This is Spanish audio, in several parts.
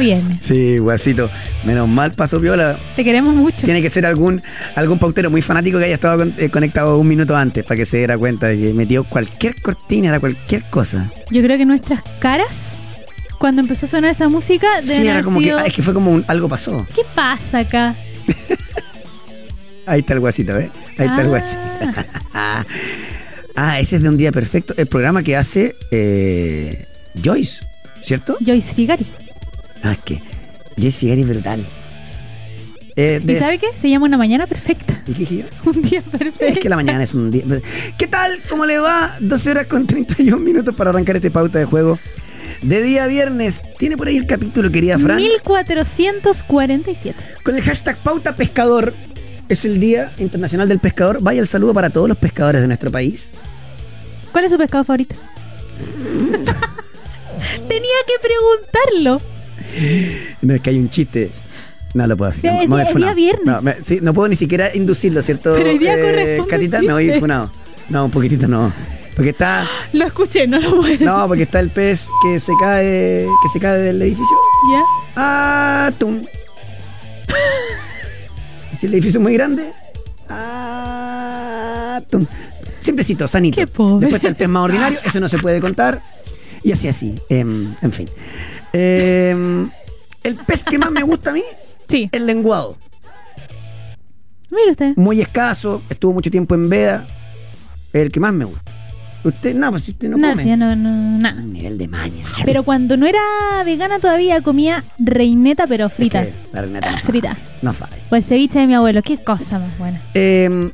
día viernes. Sí, guasito. Menos mal pasó viola. Te queremos mucho. Tiene que ser algún, algún pautero muy fanático que haya estado con- eh, conectado un minuto antes para que se diera cuenta de que metió cualquier cortina, era cualquier cosa. Yo creo que nuestras caras, cuando empezó a sonar esa música, deben Sí, era haber como que. sido, ah, es que fue como un, algo pasó. ¿Qué pasa acá? Ahí está el guasito, ¿ves? Ahí está el Ah. guasito. ah, ese es de un día perfecto. El programa que hace eh, Joyce, ¿cierto? Joyce Figari. Ah, es que Joyce Figari es brutal. Eh, ¿Y sabe qué? Se llama una mañana perfecta. ¿Y qué yo? Un día perfecto. Es que la mañana es un día. ¿Qué tal? ¿Cómo le va? 12 horas con 31 minutos para arrancar este pauta de juego. De día viernes. ¿Tiene por ahí el capítulo, querida Fran? 1447. Con el hashtag pauta pescador. Es el Día Internacional del Pescador. Vaya el saludo para todos los pescadores de nuestro país. ¿Cuál es su pescado favorito? Tenía que preguntarlo. No, es que hay un chiste. No lo puedo hacer. No, es me día- funado. día viernes. No, me- sí, no puedo ni siquiera inducirlo, ¿cierto? Pero hoy día corresponde Catita, me voy chiste. funado. No, un poquitito no. Porque está. Lo escuché, no lo puedo. No, porque está el pez que se cae. que se cae del edificio. ¿Ya? Atún. ¿Y si el edificio es muy grande? Atún. Simplecito, sanito. Qué pobre. Después está el pez más ordinario, eso no se puede contar. Y así, así. Em, en fin. Em, el pez que más me gusta a mí, Sí. el lenguado. Mire usted. Muy escaso, estuvo mucho tiempo en veda. El que más me gusta. Usted, no, pues usted no, No, come. sí, no, no, nada. Nivel de maña. Pero cuando no era vegana todavía comía reineta, pero frita. Es que la no falla. Frita. No falla. O el ceviche de mi abuelo. Qué cosa más buena. Eh,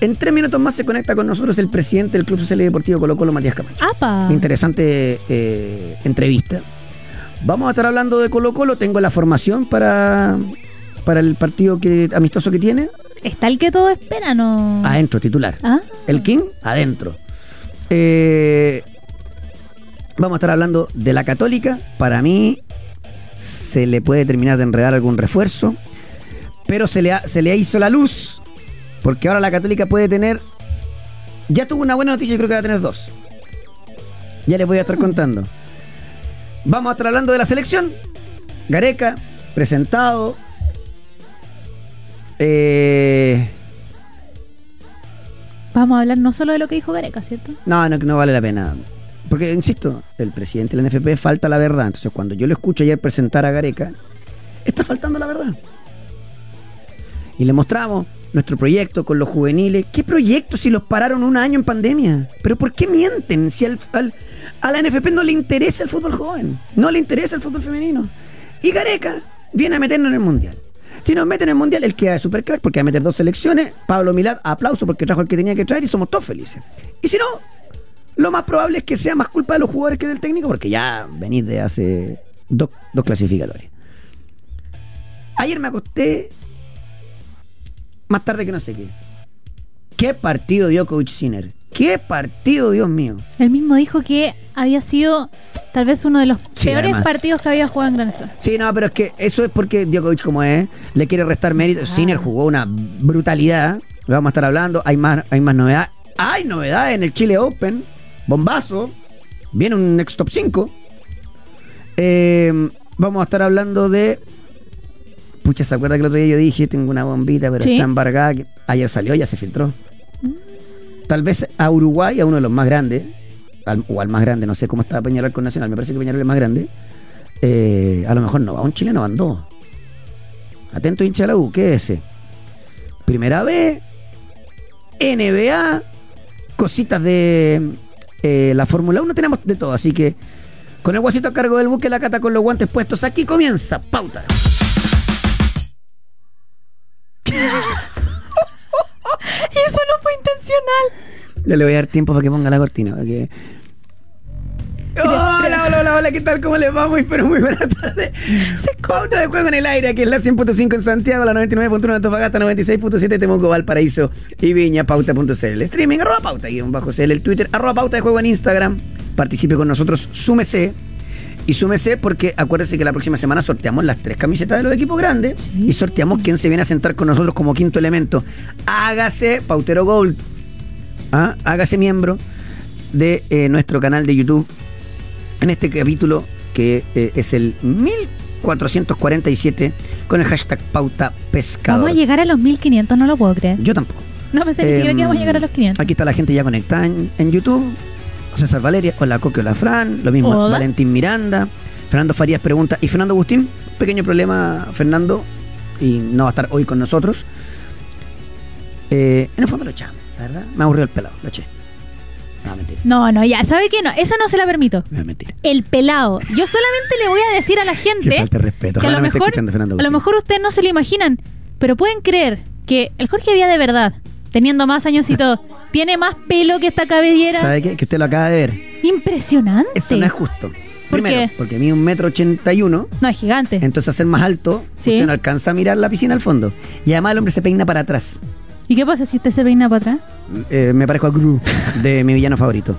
en tres minutos más se conecta con nosotros el presidente del Club Social y Deportivo Colo Colo, Matías Camacho. ¡Apa! Interesante eh, entrevista. Vamos a estar hablando de Colo Colo. Tengo la formación para, para el partido que, amistoso que tiene. ¿Está el que todo espera? No. Adentro, titular. Ah. El King, adentro. Eh, vamos a estar hablando de la Católica. Para mí, se le puede terminar de enredar algún refuerzo. Pero se le, ha, se le hizo la luz. Porque ahora la Católica puede tener. Ya tuvo una buena noticia y creo que va a tener dos. Ya les voy a estar contando. Vamos a estar hablando de la selección. Gareca, presentado. Eh. Vamos a hablar no solo de lo que dijo Gareca, ¿cierto? No, no, no vale la pena. Porque, insisto, el presidente de la NFP falta la verdad. Entonces, cuando yo lo escucho ayer presentar a Gareca, está faltando la verdad. Y le mostramos nuestro proyecto con los juveniles. ¿Qué proyecto si los pararon un año en pandemia? ¿Pero por qué mienten? Si al, al- a la NFP no le interesa el fútbol joven, no le interesa el fútbol femenino. Y Gareca viene a meternos en el mundial. Si nos meten en el mundial, él queda de super crack porque va a meter dos selecciones. Pablo Milar, aplauso porque trajo el que tenía que traer y somos todos felices. Y si no, lo más probable es que sea más culpa de los jugadores que del técnico, porque ya venís de hace dos, dos clasificatorias. Ayer me acosté más tarde que no sé qué. ¿Qué partido dio Coach Sinner? ¿Qué partido, Dios mío? Él mismo dijo que había sido tal vez uno de los Sí, peores además. partidos que había jugado en Gran Slam. Sí, no, pero es que eso es porque Djokovic, como es, le quiere restar mérito. Sinner jugó una brutalidad. Lo vamos a estar hablando. Hay más, hay más novedades. Hay novedades en el Chile Open. Bombazo. Viene un Next Top 5. Eh, vamos a estar hablando de. Pucha, ¿se acuerda que el otro día yo dije, tengo una bombita, pero Sí. está embargada? que Ayer salió, ya se filtró. Tal vez a Uruguay, a uno de los más grandes, al- o al más grande, no sé cómo está Peñarol con Nacional, me parece que Peñarol es más grande. eh, a lo mejor no va un chileno, van dos. Atento hincha de la U, ¿qué es ese? Primera B, NBA, cositas de eh, la Fórmula 1, tenemos de todo, así que con el guasito a cargo del buque, la cata con los guantes puestos, aquí comienza, pauta. Y eso no fue intencional. Ya le voy a dar tiempo para que ponga la cortina. Para que... Hola, hola, hola, hola, ¿qué tal? ¿Cómo les va? Muy, pero muy buena tarde. Pauta de juego en el aire, aquí es la 100.5 en Santiago, la 99.1 en Antofagasta, 96.7 Temuco, Valparaíso y Viña, pauta.cl. Streaming, arroba pauta, guion bajo CL, el Twitter, arroba pauta de juego en Instagram. Participe con nosotros, súmese. Y súmese porque acuérdese que la próxima semana sorteamos las tres camisetas de los equipos grandes Sí. y sorteamos quién se viene a sentar con nosotros como quinto elemento. Hágase Pautero Gold. ¿ah? Hágase miembro de eh, nuestro canal de YouTube en este capítulo que eh, es el 447 con el hashtag pauta pescador. Vamos a llegar a los 1500, no lo puedo creer. Yo tampoco. No pensé ni siquiera que íbamos a llegar a los 500. Aquí está la gente ya conectada en, en YouTube. César Valeria, hola Coque, hola Fran, lo mismo Hola. Valentín Miranda. Fernando Farías pregunta, ¿y Fernando Agustín? Pequeño problema, Fernando, y no va a estar hoy con nosotros. Eh, en el fondo lo echamos, la verdad. Me aburrió el pelado, lo eché. No, mentira, No, no, ya, ¿sabe qué? No, esa no se la permito. no, mentira. El pelado. Yo solamente le voy a decir a la gente Qué falta respeto. que a lo mejor, a lo mejor ustedes no se lo imaginan, pero pueden creer que el Jorge había de verdad, teniendo más años y todo, tiene más pelo que esta cabellera. ¿Sabe qué? Que usted lo acaba de ver. Impresionante. Eso no es justo. ¿Por Primero, qué? porque mide un metro ochenta y uno. No, es gigante. Entonces, ser más alto, Sí. usted no alcanza a mirar la piscina al fondo. Y además, el hombre se peina para atrás. ¿Y qué pasa si usted se peina para atrás? Eh, me parezco a Gru, de mi villano favorito.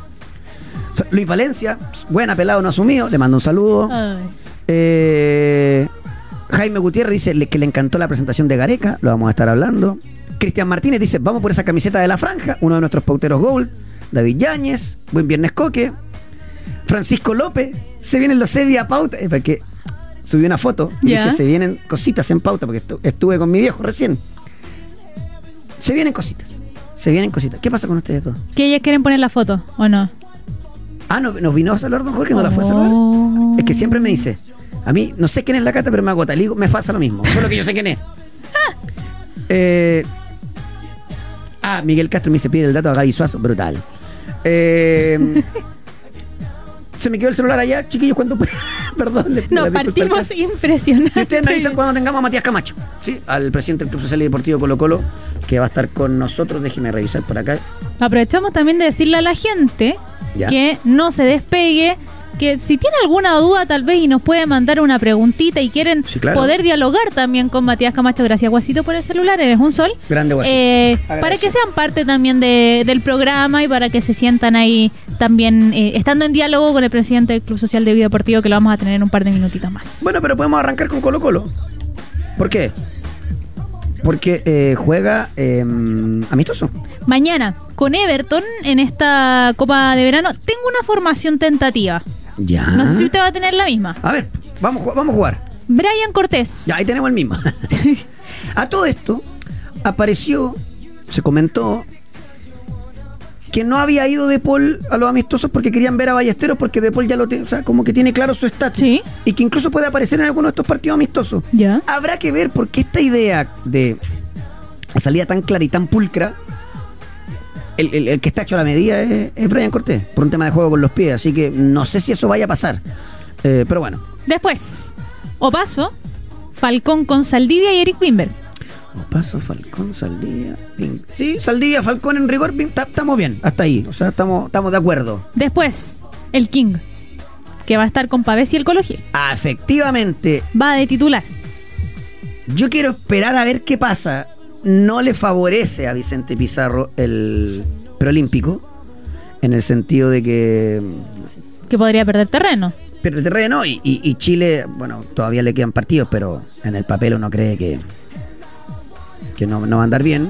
Luis Valencia, buena pelado no asumido, le mando un saludo. Eh, Jaime Gutiérrez dice que le encantó la presentación de Gareca, lo vamos a estar hablando. Cristian Martínez dice, vamos por esa camiseta de la franja, uno de nuestros pauteros Gold. David Yáñez, buen viernes coque. Francisco López, se vienen los Sevilla pauta, eh, porque subí una foto y Ya. dije, se vienen cositas en pauta, porque estu- estuve con mi viejo recién. Se vienen cositas, se vienen cositas. ¿Qué pasa con ustedes dos? ¿Que ellas quieren poner la foto o no? Ah, ¿no, ¿nos vino a saludar don Jorge? ¿No la fue a saludar? Oh. Es que siempre me dice, a mí no sé quién es la cata, pero me agota. Le digo, me pasa lo mismo. Solo que yo sé quién es. Eh, ah, Miguel Castro me dice, pide el dato a Gaby Suazo. Brutal. Eh, se me quedó el celular allá, chiquillos, ¿cuánto? Perdón, le pido No, disculpas al partimos impresionantes. Y ustedes me avisan cuando tengamos a Matías Camacho, ¿sí? Al presidente del Club Social y Deportivo Colo Colo, que va a estar con nosotros. Déjeme revisar por acá. Aprovechamos también de decirle a la gente Ya. que no se despegue, que si tiene alguna duda tal vez y nos puede mandar una preguntita y quieren Sí, claro. poder dialogar también con Matías Camacho, gracias Guasito por el celular, eres un sol. Grande Guasito. Eh, para que sean parte también de- del programa y para que se sientan ahí también eh, estando en diálogo con el presidente del Club Social de Vida Deportivo que lo vamos a tener en un par de minutitos más. Bueno, pero podemos arrancar con Colo Colo. ¿Por qué? Porque eh, juega eh, amistoso. Mañana con Everton en esta Copa de Verano tengo una formación tentativa. Ya. No sé si usted va a tener la misma. A ver, vamos, vamos a jugar. Brian Cortés. Ya, ahí tenemos el mismo. a todo esto, apareció, se comentó que no había ido De Paul a los amistosos porque querían ver a Ballesteros porque De Paul ya lo tiene, o sea, como que tiene claro su estatus. Sí. Y que incluso puede aparecer en alguno de estos partidos amistosos. Ya. Habrá que ver porque esta idea de la salida tan clara y tan pulcra, el, el- el que está hecho a la medida es, es Brian Cortés, por un tema de juego con los pies. Así que no sé si eso vaya a pasar. Eh, pero bueno, Después, Opaso, Falcón con Saldivia y Eric Wimber. Paso, Falcón, Saldivia. Pin- Sí, Saldivia, Falcón en rigor, estamos bien, hasta ahí. O sea, estamos, estamos de acuerdo. Después, el King, que va a estar con Pavés y el Colo Gil. Ah, efectivamente, Va de titular. yo quiero esperar a ver qué pasa. No le favorece a Vicente Pizarro el preolímpico, en el sentido de que Que podría perder terreno. pierde terreno y, y- y Chile, bueno, todavía le quedan partidos, pero en el papel uno cree que, que no, no va a andar bien.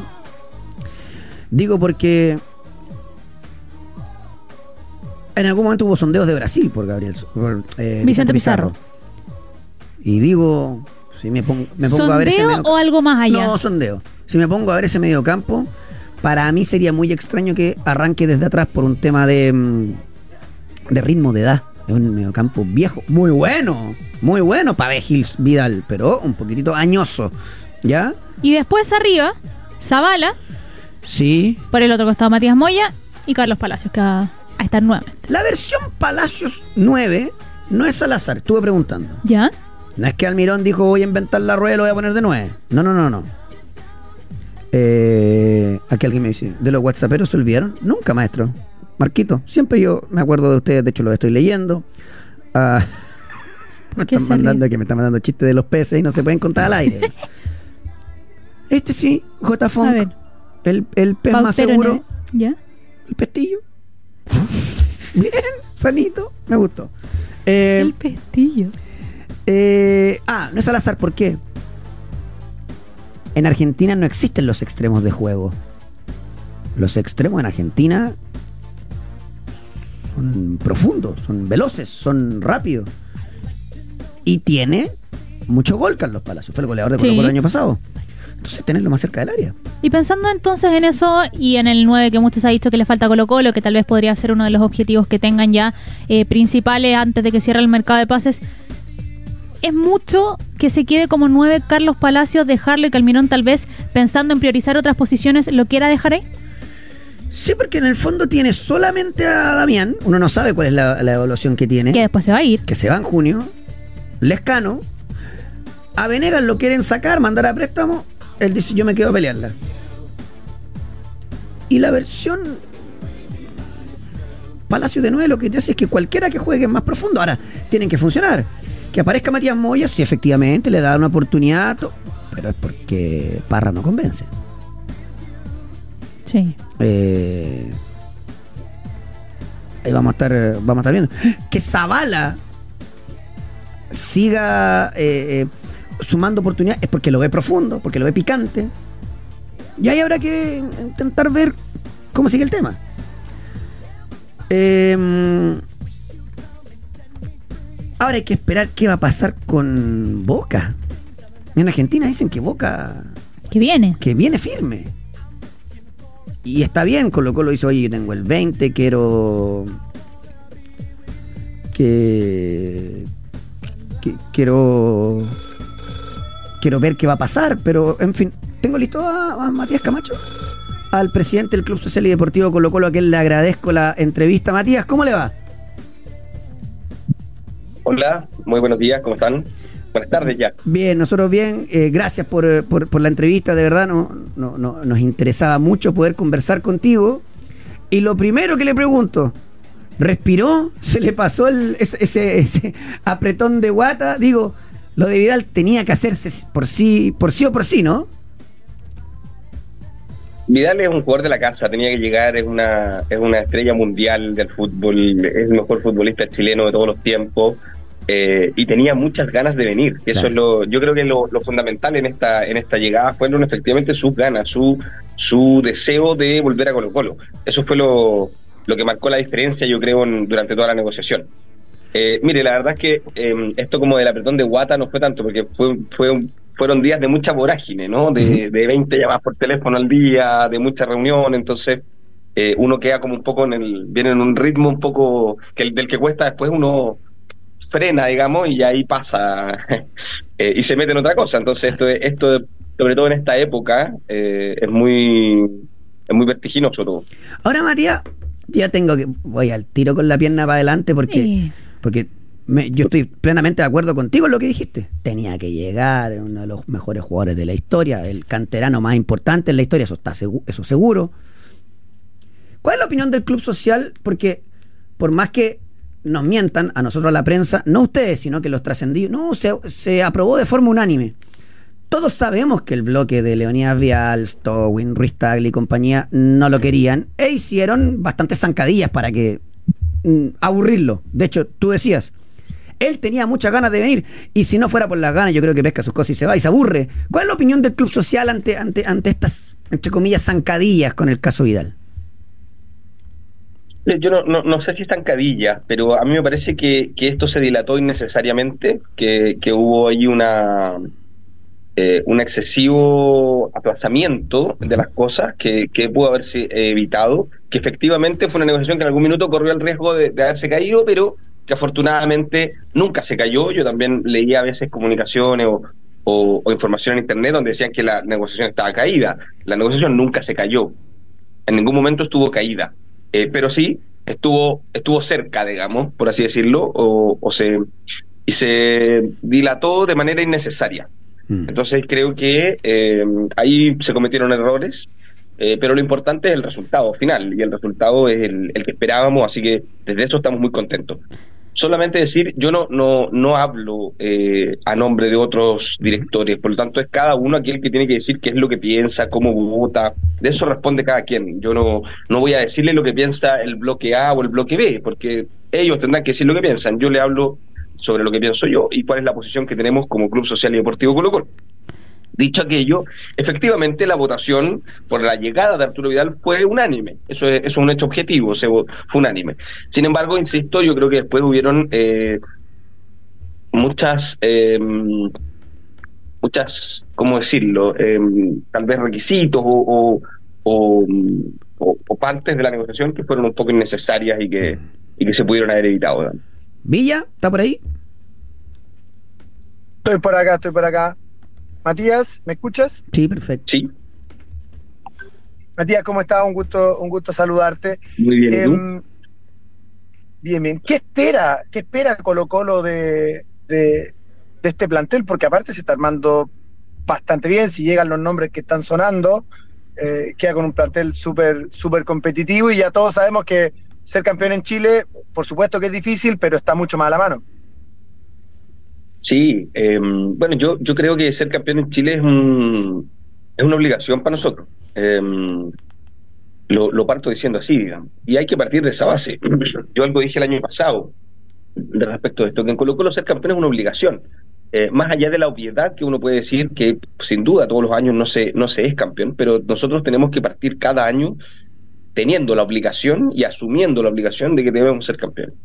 Digo porque en algún momento hubo sondeos de Brasil por Gabriel por, eh, Vicente Pizarro. Y digo, si me pongo, me pongo a ver ese ¿Sondeo medio- o algo más allá? No, sondeo. Si me pongo a ver ese medio campo, para mí sería muy extraño que arranque desde atrás por un tema de, mm, de ritmo de edad. Es un mediocampo viejo, muy bueno, muy bueno para Gils Vidal, pero un poquitito añoso. ¿Ya? Y después arriba, Zavala, Sí. por el otro costado Matías Moya y Carlos Palacios, que va a estar nuevamente. La versión Palacios 9 no es al azar, estuve preguntando. ¿Ya? No es que Almirón dijo voy a inventar la rueda y lo voy a poner de 9. No, no, no, no. Eh, aquí alguien me dice, ¿de los whatsapperos se olvidaron? Nunca, maestro. Marquito, siempre yo me acuerdo de ustedes, de hecho los estoy leyendo. Ah, me están mandando que me están mandando chistes de los peces y no se pueden contar al aire. este sí, J. Funk, el, el pez más seguro. ¿Ya? el pestillo. Bien, sanito, me gustó. Eh, el pestillo. eh, ah, no es al azar, ¿por qué? En Argentina no existen los extremos de juego. Los extremos en Argentina son profundos, son veloces, son rápidos. Y tiene mucho gol Carlos Palacios, fue el goleador de Colo Colo el año pasado. Entonces tenerlo más cerca del área. Y pensando entonces en eso y en el 9 que muchos ha dicho que le falta Colo Colo, que tal vez podría ser uno de los objetivos que tengan ya eh, principales antes de que cierre el mercado de pases, es mucho que se quede como 9 Carlos Palacios, dejarlo y que Almirón tal vez pensando en priorizar otras posiciones lo quiera dejar ahí. Sí, porque en el fondo tiene solamente a Damián. Uno no sabe cuál es la, evaluación que tiene. Que después se va a ir. Que se va en junio. Lescano. A Venegas lo quieren sacar, mandar a préstamo. Él dice, yo me quedo a pelearla. Y la versión Palacio de Nueve lo que te hace es que cualquiera que juegue más profundo, ahora tienen que funcionar. Que aparezca Matías Moya, si efectivamente le da una oportunidad, pero es porque Parra no convence. Sí. Eh, ahí vamos a estar, vamos a estar viendo. Que Zavala siga eh, eh, sumando oportunidades es porque lo ve profundo, porque lo ve picante. Y ahí habrá que intentar ver cómo sigue el tema. Em, ahora hay que esperar qué va a pasar con Boca. En Argentina dicen que Boca. Que viene. Que viene firme. Y está bien, Colo Colo hizo, oye, yo tengo el 20, quiero. Que, quiero. Quiero ver qué va a pasar, pero en fin, tengo listo a, Matías Camacho, al presidente del Club Social y Deportivo Colo Colo, a quien le agradezco la entrevista. Matías, ¿cómo le va? Hola, muy buenos días, ¿cómo están? Buenas tardes ya. Bien, nosotros bien. Eh, gracias eh, por, la entrevista, de verdad no, no, nos interesaba mucho poder conversar contigo. Y lo primero que le pregunto, ¿respiró? ¿Se le pasó el, ese, apretón de guata? Digo, lo de Vidal tenía que hacerse por sí, por sí o por sí, ¿no? Vidal es un jugador de la casa, tenía que llegar, es una, es una estrella mundial del fútbol, es el mejor futbolista chileno de todos los tiempos. Eh, y tenía muchas ganas de venir. Eso es lo, yo creo que lo, fundamental en esta, en esta llegada fueron efectivamente sus ganas, su, su deseo de volver a Colo Colo. Eso fue lo, lo que marcó la diferencia, yo creo, durante toda la negociación. Eh, mire, la verdad es que em, esto como del apretón de Guata no fue tanto, porque fue, fue fueron días de mucha vorágine, ¿no? De, de 20 llamadas por teléfono al día, de mucha reunión, entonces eh, uno queda como un poco en el, viene en un ritmo un poco que del que cuesta después uno frena, digamos, y ahí pasa eh, y se mete en otra cosa. Entonces, esto, esto sobre todo en esta época, eh, es muy es muy vertiginoso todo. Ahora, María, ya tengo que. Voy al tiro con la pierna para adelante porque, porque yo estoy plenamente de acuerdo contigo en lo que dijiste. Tenía que llegar, uno de los mejores jugadores de la historia, el canterano más importante en la historia, eso está eso seguro. ¿Cuál es la opinión del club social? Porque por más que nos mientan a nosotros la prensa, no ustedes, sino que los trascendidos. No, se, aprobó de forma unánime. Todos sabemos que el bloque de Leonidas Vial, Stowin, Ruiz Tagli y compañía no lo querían e hicieron bastantes zancadillas para que mm, aburrirlo. De hecho, tú decías, él tenía muchas ganas de venir y si no fuera por las ganas, yo creo que pesca sus cosas y se va y se aburre. ¿Cuál es la opinión del club social ante, ante, ante estas, entre comillas, zancadillas con el caso Vidal? Yo no, no, sé si es tancadilla, pero a mí me parece que, esto se dilató innecesariamente, que, hubo ahí una eh, un excesivo aplazamiento de las cosas que, que pudo haberse evitado, que efectivamente fue una negociación que en algún minuto corrió el riesgo de, haberse caído, pero que afortunadamente nunca se cayó. Yo también leía a veces comunicaciones o, o, información en Internet donde decían que la negociación estaba caída. La negociación nunca se cayó. En ningún momento estuvo caída. Eh, pero sí estuvo, estuvo cerca, digamos, por así decirlo, o, se, y se dilató de manera innecesaria. Mm. Entonces creo que eh, ahí se cometieron errores, eh, pero lo importante es el resultado final, y el resultado es el, el que esperábamos, así que desde eso estamos muy contentos solamente decir, yo no, no, no hablo eh, a nombre de otros directores, por lo tanto es cada uno aquel que tiene que decir qué es lo que piensa, cómo vota, de eso responde cada quien. Yo no, no voy a decirle lo que piensa el bloque A o el bloque B, porque ellos tendrán que decir lo que piensan. Yo le hablo sobre lo que pienso yo y cuál es la posición que tenemos como Club Social y Deportivo Colo Colo. Dicho aquello, efectivamente la votación por la llegada de Arturo Vidal fue unánime. Eso es, un hecho objetivo, se, fue unánime. Sin embargo, insisto, yo creo que después hubieron eh, muchas, em, muchas, ¿cómo decirlo? Em, tal vez requisitos o, o, partes de la negociación que fueron un poco innecesarias y que, y que se pudieron haber evitado. Villa, ¿está por ahí? Estoy por acá, estoy por acá. Matías, ¿me escuchas? Sí, perfecto. Sí. Matías, ¿cómo estás? Un gusto, un gusto saludarte. Muy bien. Em, bien, bien. ¿Qué espera, qué espera Colo Colo de, de, este plantel? Porque aparte se está armando bastante bien, si llegan los nombres que están sonando, eh, queda con un plantel súper súper competitivo y ya todos sabemos que ser campeón en Chile, por supuesto que es difícil, pero está mucho más a la mano. Sí, em, bueno, yo, yo creo que ser campeón en Chile es, un, es una obligación para nosotros. Em, lo, parto diciendo así, digamos. Y hay que partir de esa base. Yo algo dije el año pasado respecto de esto, que en Colo Colo ser campeón es una obligación. Eh, más allá de la obviedad que uno puede decir que sin duda todos los años no se, no se es campeón, pero nosotros tenemos que partir cada año teniendo la obligación y asumiendo la obligación de que debemos ser campeones.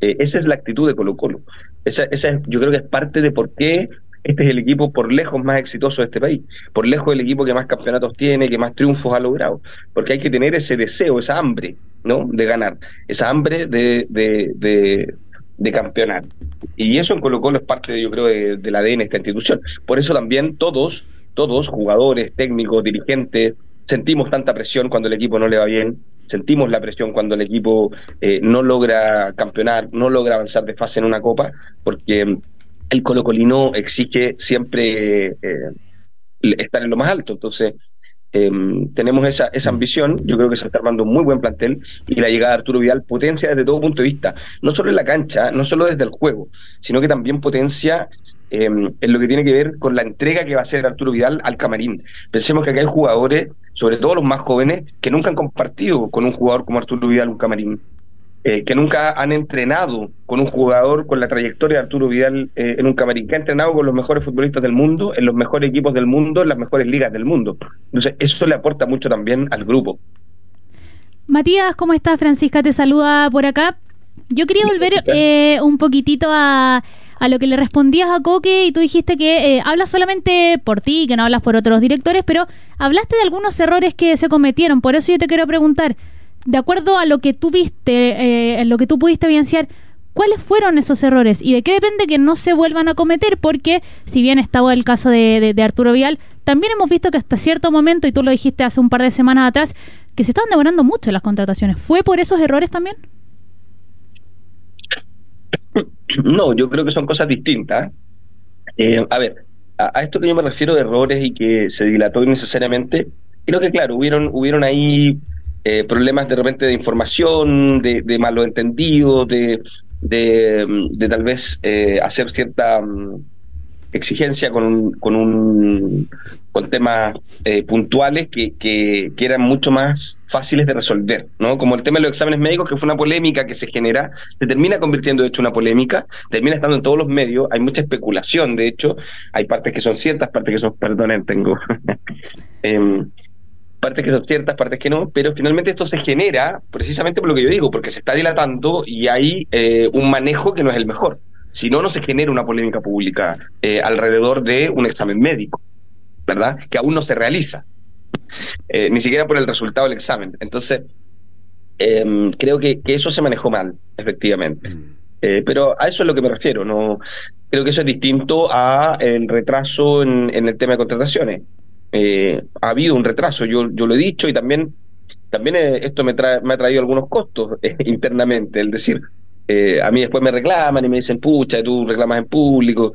Eh, esa es la actitud de Colo Colo. Esa, esa yo creo que es parte de por qué este es el equipo por lejos más exitoso de este país, por lejos el equipo que más campeonatos tiene, que más triunfos ha logrado, porque hay que tener ese deseo, esa hambre, ¿no? De ganar, esa hambre de, de, de, campeonar. Y eso en Colo Colo es parte, yo creo, de, del ADN de esta institución. Por eso también todos, todos, jugadores, técnicos, dirigentes, sentimos tanta presión cuando el equipo no le va bien, sentimos la presión cuando el equipo eh, no logra campeonar, no logra avanzar de fase en una copa, porque el colocolino exige siempre eh, estar en lo más alto. Entonces, em, tenemos esa, esa ambición. Yo creo que se está armando un muy buen plantel y la llegada de Arturo Vidal potencia desde todo punto de vista, no solo en la cancha, no solo desde el juego, sino que también potencia em, en lo que tiene que ver con la entrega que va a hacer Arturo Vidal al camarín. Pensemos que acá hay jugadores, sobre todo los más jóvenes, que nunca han compartido con un jugador como Arturo Vidal un camarín. Eh, que nunca han entrenado con un jugador con la trayectoria de Arturo Vidal eh, en un camarín, que ha entrenado con los mejores futbolistas del mundo, en los mejores equipos del mundo, en las mejores ligas del mundo. Entonces, eso le aporta mucho también al grupo. Matías, ¿cómo estás? Francisca te saluda por acá. Yo quería volver eh, un poquitito a, a, lo que le respondías a Coque y tú dijiste que hablas solamente por ti, que no hablas por otros directores, pero hablaste de algunos errores que se cometieron. Por eso yo te quiero preguntar, de acuerdo a lo que tú viste, eh, lo que tú pudiste evidenciar, ¿cuáles fueron esos errores? ¿Y de qué depende que no se vuelvan a cometer? Porque, si bien estaba el caso de, Arturo Vial, también hemos visto que hasta cierto momento, y tú lo dijiste hace un par de semanas atrás, que se estaban demorando mucho las contrataciones. ¿Fue por esos errores también? No, yo creo que son cosas distintas. Eh, a ver, a, esto que yo me refiero de errores y que se dilató innecesariamente, creo que claro, hubieron, hubieron ahí eh, problemas de repente de información, de, de malos entendidos, de, de, tal vez eh, hacer cierta mm, exigencia con un, con un con temas eh, puntuales que, que, eran mucho más fáciles de resolver, ¿no? Como el tema de los exámenes médicos, que fue una polémica que se genera, se termina convirtiendo de hecho una polémica, termina estando en todos los medios, hay mucha especulación, de hecho, hay partes que son ciertas, partes que son, perdonen, tengo em, partes que son ciertas, partes que no, pero finalmente esto se genera precisamente por lo que yo digo, porque se está dilatando y hay eh, un manejo que no es el mejor. Si no, no se genera una polémica pública eh, alrededor de un examen médico, ¿verdad? Que aún no se realiza, eh, ni siquiera por el resultado del examen. Entonces, em, creo que, eso se manejó mal, efectivamente. Mm. pero a eso es lo que me refiero. No creo que eso es distinto a el retraso en el tema de contrataciones. Eh, ha habido un retraso, yo, yo lo he dicho y también, también eh, esto me, me ha traído algunos costos eh, internamente, el decir, a mí después me reclaman y me dicen, pucha, tú reclamas en público.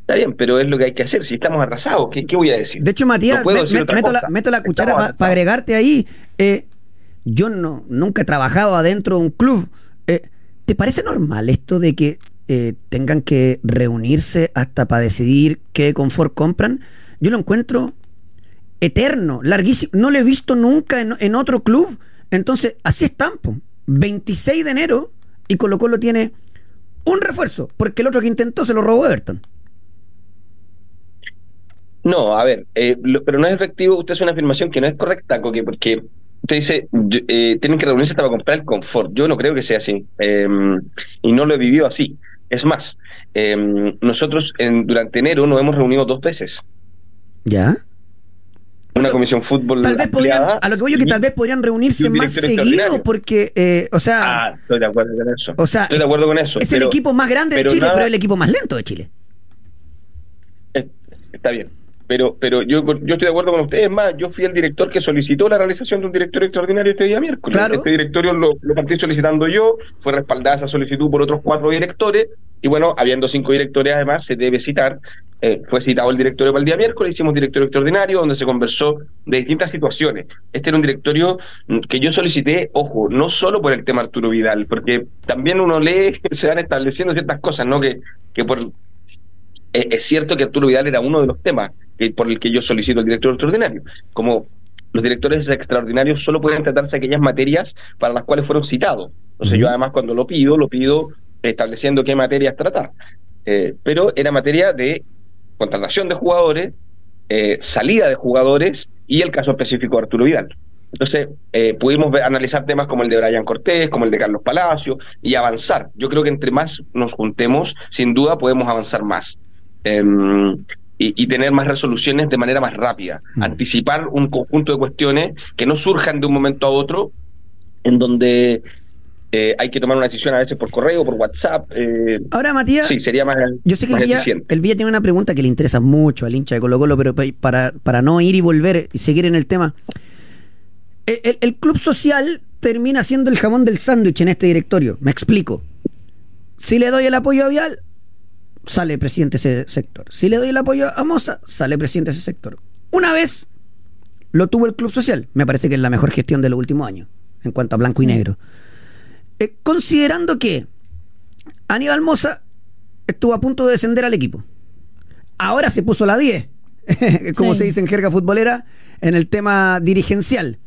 Está bien, pero es lo que hay que hacer. Si estamos arrasados, ¿qué, voy a decir? De hecho, Matías, meto, la, cuchara para agregarte ahí. yo no nunca he trabajado adentro de un club. ¿Te parece normal esto de que tengan que reunirse hasta para decidir qué confort compran? Yo lo encuentro eterno, larguísimo. No lo he visto nunca en, otro club. Entonces, así están. 26 de enero y Colo Colo tiene un refuerzo, porque el otro que intentó se lo robó Everton. No, a ver, eh, pero no es efectivo. Usted hace una afirmación que no es correcta, porque, porque usted dice, eh, tienen que reunirse para comprar el confort. Yo no creo que sea así. Em, y no lo he vivido así. Es más, em, nosotros en, durante enero nos hemos reunido dos veces. ¿Ya? Una comisión fútbol. Tal vez podrían, a lo que voy yo que tal vez podrían reunirse más seguido porque, eh, o sea. Ah, estoy de acuerdo con eso. O sea, estoy de acuerdo con eso. Es el equipo más grande de Chile, pero es el equipo más lento de Chile. Está bien. Pero, pero yo, yo estoy de acuerdo con ustedes. Más, yo fui el director que solicitó la realización de un directorio extraordinario este día miércoles. Este directorio lo, lo partí solicitando yo, fue respaldada esa solicitud por otros cuatro directores. Y bueno, habiendo cinco directores además, se debe citar. Eh, fue citado el directorio para el día miércoles, hicimos un directorio extraordinario donde se conversó de distintas situaciones. Este era un directorio que yo solicité, ojo, no solo por el tema Arturo Vidal, porque también uno lee, se van estableciendo ciertas cosas, ¿no? Que, que por eh, es cierto que Arturo Vidal era uno de los temas por el que yo solicito el director extraordinario. Como los directores extraordinarios solo pueden tratarse aquellas materias para las cuales fueron citados. Entonces, yo además cuando lo pido, lo pido estableciendo qué materias tratar. Eh, pero era materia de contratación de jugadores, eh, salida de jugadores y el caso específico de Arturo Vidal. Entonces, pudimos analizar temas como el de Brian Cortés, como el de Carlos Palacio, y avanzar. Yo creo que entre más nos juntemos, sin duda podemos avanzar más. Em, y, tener más resoluciones de manera más rápida. Mm. Anticipar un conjunto de cuestiones que no surjan de un momento a otro, en donde eh, hay que tomar una decisión a veces por correo, por WhatsApp. Eh, Ahora, Matías, sí, sería más, yo sé que el, Villa, el Villa tiene una pregunta que le interesa mucho al hincha de Colo Colo, pero para, para no ir y volver y seguir en el tema. El, el club social termina siendo el jamón del sándwich en este directorio. Me explico. Si le doy el apoyo a Vial, sale presidente ese sector. Si le doy el apoyo a Moza, sale presidente ese sector. Una vez lo tuvo el Club Social. Me parece que es la mejor gestión de los últimos años, en cuanto a blanco y negro. Eh, considerando que Aníbal Moza estuvo a punto de descender al equipo. Ahora se puso la 10, como se dice en jerga futbolera, en el tema dirigencial.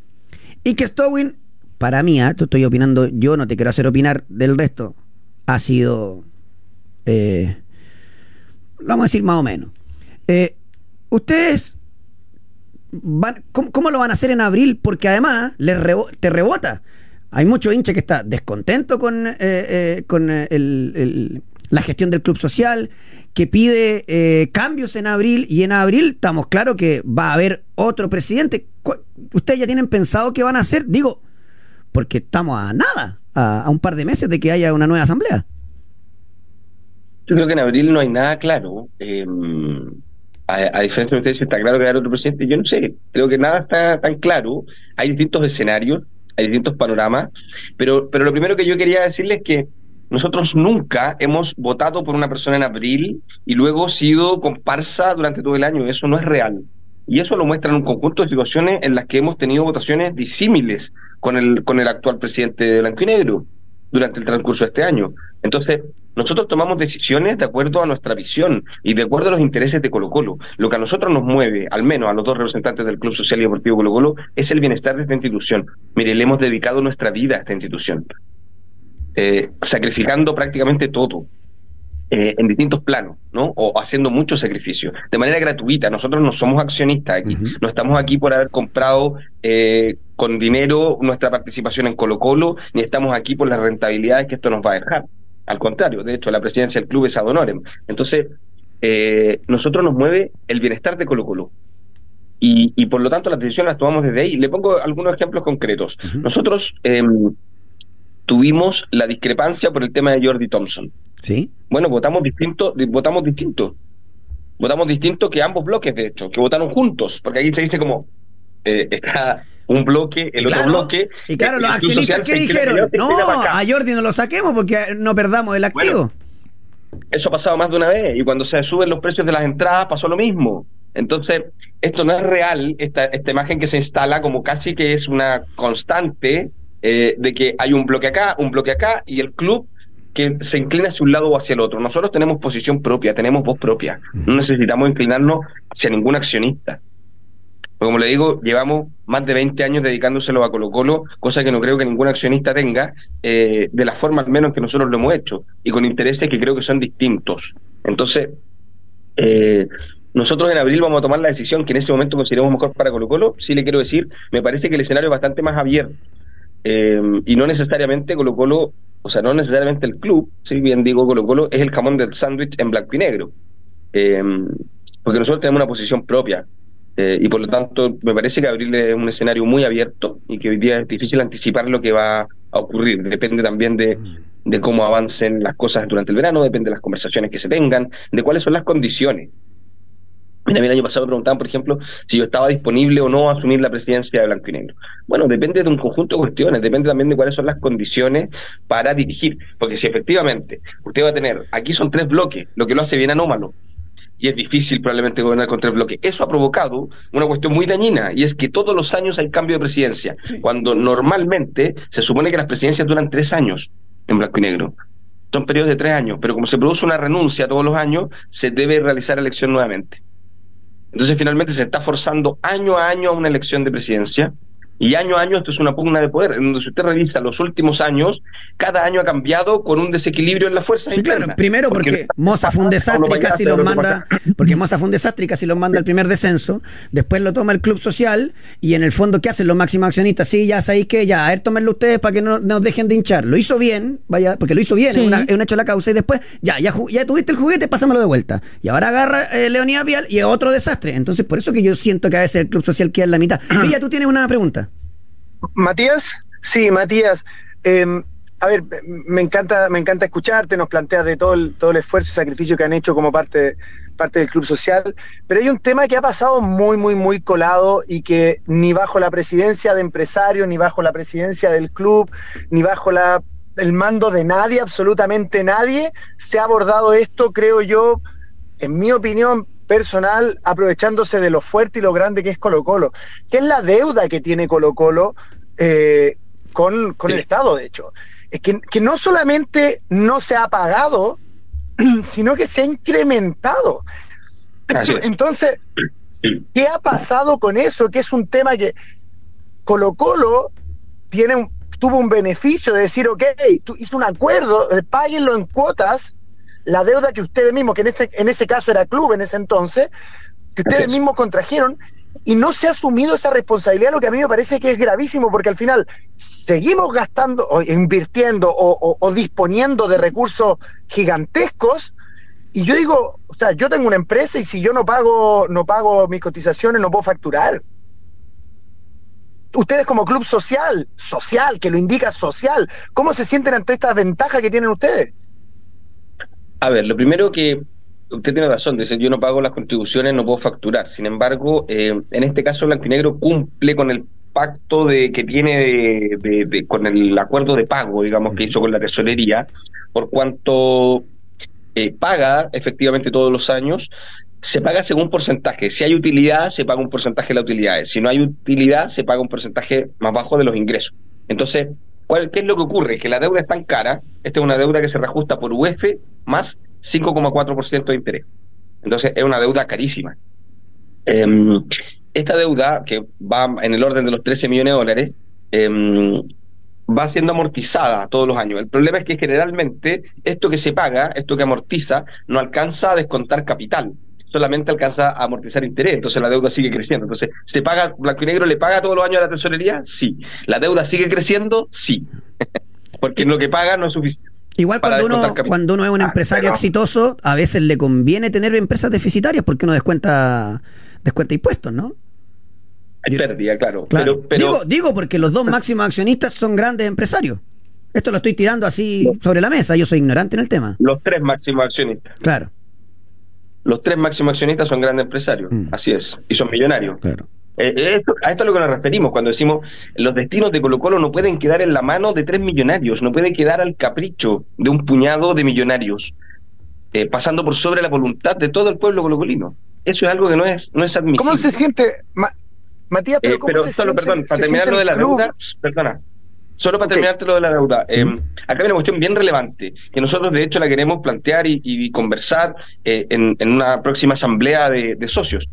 Y que Stowin, para mí, ¿eh? estoy opinando, yo no te quiero hacer opinar del resto, ha sido eh, vamos a decir más o menos. Eh, ustedes van, ¿cómo, lo van a hacer en abril? Porque además les te rebota. Hay mucho hincha que está descontento con, eh, eh, con la gestión del club social, que pide cambios en abril y en abril estamos claros que va a haber otro presidente. ¿Ustedes ya tienen pensado qué van a hacer? Digo, porque estamos a nada, a un par de meses de que haya una nueva asamblea. Yo creo que en abril no hay nada claro. Eh, a, diferencia de ustedes, está claro que hay otro presidente, yo no sé. Creo que nada está tan claro. Hay distintos escenarios, hay distintos panoramas. Pero, pero lo primero que yo quería decirles es que nosotros nunca hemos votado por una persona en abril y luego sido comparsa durante todo el año. Eso no es real. Y eso lo muestra en un conjunto de situaciones en las que hemos tenido votaciones disímiles con el, con el actual presidente de Blanco y Negro durante el transcurso de este año. Entonces, nosotros tomamos decisiones de acuerdo a nuestra visión y de acuerdo a los intereses de Colo Colo. Lo que a nosotros nos mueve, al menos a los dos representantes del Club Social y Deportivo Colo Colo, es el bienestar de esta institución. Mire, le hemos dedicado nuestra vida a esta institución, eh, sacrificando prácticamente todo. Eh, en distintos planos, ¿no? O haciendo muchos sacrificios, de manera gratuita. Nosotros no somos accionistas aquí, no estamos aquí por haber comprado eh, con dinero nuestra participación en Colo Colo, ni estamos aquí por las rentabilidades que esto nos va a dejar. Al contrario, de hecho, la presidencia del club es ad honorem. Entonces, eh, nosotros nos mueve el bienestar de Colo Colo. Y, por lo tanto las decisiones las tomamos desde ahí. Le pongo algunos ejemplos concretos. Nosotros em, tuvimos la discrepancia por el tema de Jordi Thompson. Sí. Bueno, votamos distinto, votamos distinto. Votamos distinto que ambos bloques, de hecho, que votaron juntos, porque ahí se dice como eh, está un bloque, el otro bloque. Y claro, los accionistas que dijeron, no, a Jordi no lo saquemos porque no perdamos el activo. eso ha pasado más de una vez y cuando se suben los precios de las entradas pasó lo mismo. Entonces, esto no es real, esta, esta imagen que se instala como casi que es una constante eh, de que hay un bloque acá, un bloque acá y el club que se inclina hacia un lado o hacia el otro. Nosotros tenemos posición propia, tenemos voz propia. No necesitamos inclinarnos hacia ningún accionista como le digo, llevamos más de 20 años dedicándoselo a Colo Colo, cosa que no creo que ningún accionista tenga, eh, de la forma al menos que nosotros lo hemos hecho, y con intereses que creo que son distintos. Entonces, eh, nosotros en abril vamos a tomar la decisión que en ese momento consideremos mejor para Colo Colo. Sí le quiero decir, me parece que el escenario es bastante más abierto. Eh, y no necesariamente Colo Colo o sea, no necesariamente el club, si bien digo Colo Colo, es el jamón del sándwich en blanco y negro. Porque nosotros tenemos una posición propia. Eh, y por lo tanto, me parece que abrirle un escenario muy abierto y que hoy día es difícil anticipar lo que va a ocurrir. Depende también de, de cómo avancen las cosas durante el verano, depende de las conversaciones que se tengan, de cuáles son las condiciones. Mira, el año pasado me preguntaban, por ejemplo, si yo estaba disponible o no a asumir la presidencia de Blanco y Negro. Bueno, depende de un conjunto de cuestiones, depende también de cuáles son las condiciones para dirigir. Porque si efectivamente usted va a tener, aquí son tres bloques, lo que lo hace bien anómalo, y es difícil probablemente gobernar con tres bloques. Eso ha provocado una cuestión muy dañina, y es que todos los años hay cambio de presidencia, cuando normalmente se supone que las presidencias duran tres años en blanco y negro. Son periodos de tres años, pero como se produce una renuncia todos los años, se debe realizar elección nuevamente. Entonces finalmente se está forzando año a año a una elección de presidencia y año a año esto es una pugna de poder. En donde si usted revisa los últimos años, cada año ha cambiado con un desequilibrio en la fuerza. Sí, claro. Primero porque, Moza fue un desastre y casi los manda, porque Moza fue un desastre y casi los manda al primer descenso. Después lo toma el club social y en el fondo, ¿qué hacen los máximos accionistas? Sí, ya sabéis que ya, a ver, tómenlo ustedes para que no nos dejen de hinchar. Lo hizo bien, vaya, porque lo hizo bien, es, una, es, un hecho de la causa. Y después, ya, ya, ya tuviste el juguete, pásamelo de vuelta. Y ahora agarra eh, Leonidas Vial y es otro desastre. Entonces, por eso que yo siento que a veces el club social queda en la mitad. Villa, tú tienes una pregunta. Matías, sí, Matías. Em, a ver, me encanta, me encanta escucharte, nos planteas de todo el, todo el esfuerzo y sacrificio que han hecho como parte, parte del club social, pero hay un tema que ha pasado muy, muy, muy colado y que ni bajo la presidencia de empresarios, ni bajo la presidencia del club, ni bajo el mando de nadie, absolutamente nadie, se ha abordado esto, creo yo, en mi opinión, personal aprovechándose de lo fuerte y lo grande que es Colo Colo, que es la deuda que tiene Colo Colo eh, con, con el Estado, de hecho. Es que, que no solamente no se ha pagado, sino que se ha incrementado. Entonces, ¿qué ha pasado con eso? Que es un tema que Colo Colo tiene un, tuvo un beneficio de decir, ok, tú hizo un acuerdo, eh, páguenlo en cuotas, la deuda que ustedes mismos, que en ese, en ese caso era club en ese entonces, que ustedes mismos contrajeron, y no se ha asumido esa responsabilidad, lo que a mí me parece que es gravísimo, porque al final seguimos gastando, o invirtiendo o, o, disponiendo de recursos gigantescos. Y yo digo, o sea, yo tengo una empresa y si yo no pago, no pago mis cotizaciones, no puedo facturar. Ustedes como club social, social, que lo indica social, ¿cómo se sienten ante estas ventajas que tienen ustedes? A ver, lo primero que usted tiene razón, dice yo no pago las contribuciones, no puedo facturar. Sin embargo, eh, en este caso Blanco y Negro cumple con el pacto de que tiene de, con el acuerdo de pago, digamos, que hizo con la tesorería, por cuanto eh, paga efectivamente todos los años, se paga según porcentaje. Si hay utilidad, se paga un porcentaje de las utilidades. Si no hay utilidad, se paga un porcentaje más bajo de los ingresos. Entonces, ¿Qué es lo que ocurre? Que la deuda es tan cara, esta es una deuda que se reajusta por UF más 5,4% de interés. Entonces es una deuda carísima. Em, esta deuda, que va en el orden de los 13 millones de dólares, em, va siendo amortizada todos los años. El problema es que generalmente esto que se paga, esto que amortiza, no alcanza a descontar capital solamente alcanza a amortizar interés, entonces la deuda sigue creciendo. Entonces, ¿se paga, Blanco y Negro le paga todos los años a la tesorería? Sí. ¿La deuda sigue creciendo? Sí. Porque lo que paga no es suficiente. Igual cuando uno, cuando uno es un ah, empresario exitoso, a veces le conviene tener empresas deficitarias porque uno descuenta, descuenta impuestos, ¿no? Hay pérdida, claro. Pero, Digo, digo porque los dos máximos accionistas son grandes empresarios. Esto lo estoy tirando así sobre la mesa, yo soy ignorante en el tema. Los tres máximos accionistas. Claro los tres máximos accionistas son grandes empresarios, mm. así es, y son millonarios. Claro. Eh, esto, a esto es lo que nos referimos cuando decimos los destinos de Colo Colo no pueden quedar en la mano de tres millonarios, no pueden quedar al capricho de un puñado de millonarios, eh, pasando por sobre la voluntad de todo el pueblo colocolino. Eso es algo que no es, no es admisible. ¿Cómo se siente, Matías? Pero, eh, solo, perdón, para terminar lo de la deuda, perdona, Solo para terminarte lo de la deuda, eh, acá hay una cuestión bien relevante, que nosotros de hecho la queremos plantear y, conversar eh, en, una próxima asamblea de, socios.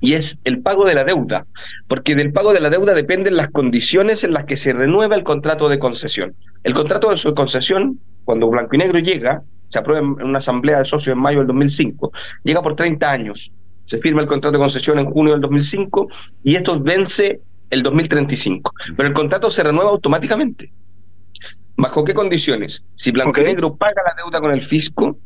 Y es el pago de la deuda, porque del pago de la deuda dependen las condiciones en las que se renueva el contrato de concesión. El contrato de concesión, cuando Blanco y Negro llega, se aprueba en una asamblea de socios en mayo del 2005, llega por 30 años. Se firma el contrato de concesión en junio del 2005 y esto vence el 2035. Pero el contrato se renueva automáticamente. ¿Bajo qué condiciones? Si Blanco Ok. y Negro paga la deuda con el fisco,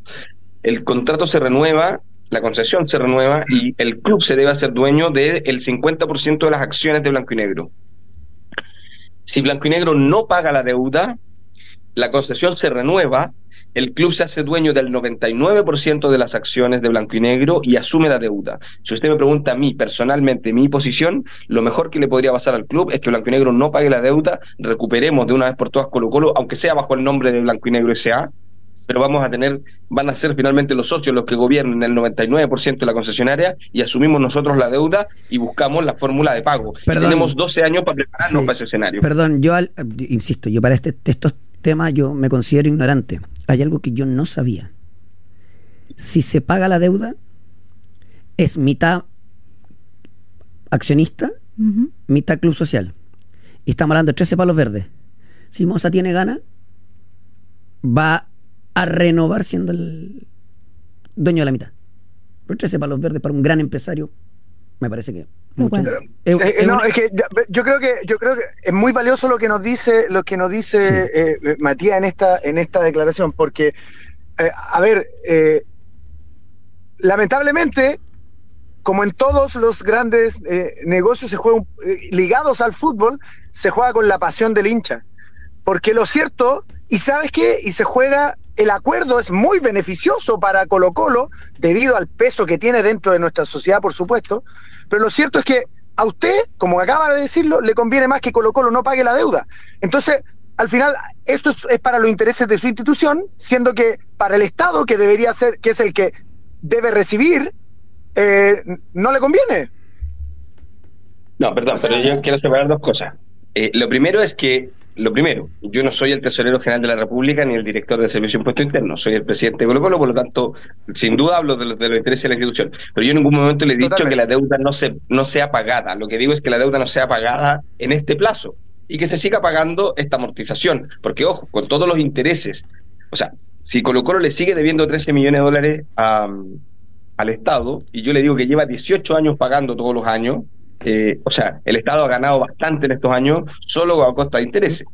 el contrato se renueva, la concesión se renueva y el club se debe hacer dueño del 50% de las acciones de Blanco y Negro. Si Blanco y Negro no paga la deuda, la concesión se renueva, el club se hace dueño del 99% de las acciones de Blanco y Negro y asume la deuda. Si usted me pregunta a mí personalmente mi posición, lo mejor que le podría pasar al club es que Blanco y Negro no pague la deuda, recuperemos de una vez por todas Colo Colo, aunque sea bajo el nombre de Blanco y Negro S.A., pero vamos a tener, van a ser finalmente los socios los que gobiernen el 99% de la concesionaria y asumimos nosotros la deuda y buscamos la fórmula de pago. Perdón. tenemos 12 años para prepararnos Sí. para ese escenario. Perdón, yo al- insisto, yo para este, estos temas yo me considero ignorante. Hay algo que yo no sabía. Si se paga la deuda, es mitad accionista, mitad club social. Y estamos hablando de 13 palos verdes. Si Moza tiene ganas, va a renovar siendo el dueño de la mitad. Pero 13 palos verdes para un gran empresario, me parece que Eh, eh, es no, es que yo creo que yo creo que es muy valioso lo que nos dice lo que nos dice Sí. eh, eh, Matías en esta en esta declaración porque eh, a ver eh, lamentablemente como en todos los grandes eh, negocios se juegan eh, ligados al fútbol se juega con la pasión del hincha. Porque lo cierto y sabes qué y se juega el acuerdo es muy beneficioso para Colo Colo debido al peso que tiene dentro de nuestra sociedad por supuesto pero lo cierto es que a usted, como acaba de decirlo, le conviene más que Colo Colo no pague la deuda. Entonces, al final, eso es, para los intereses de su institución, siendo que para el Estado, que debería ser, que es el que debe recibir, eh, no le conviene. No, perdón, pero yo quiero separar dos cosas. Eh, lo primero es que, lo primero, yo no soy el tesorero general de la República ni el director del Servicio de Impuesto Interno, soy el presidente de Colo Colo, por lo tanto, sin duda hablo de, los- de los intereses de la institución. Pero yo en ningún momento le he dicho Totalmente. que la deuda no, se, no sea pagada. Lo que digo es que la deuda no sea pagada en este plazo y que se siga pagando esta amortización. Porque, ojo, con todos los intereses, o sea, si Colo Colo le sigue debiendo 13 millones de dólares a, al Estado, y yo le digo que lleva 18 años pagando todos los años, eh, o sea, el Estado ha ganado bastante en estos años solo a costa de intereses.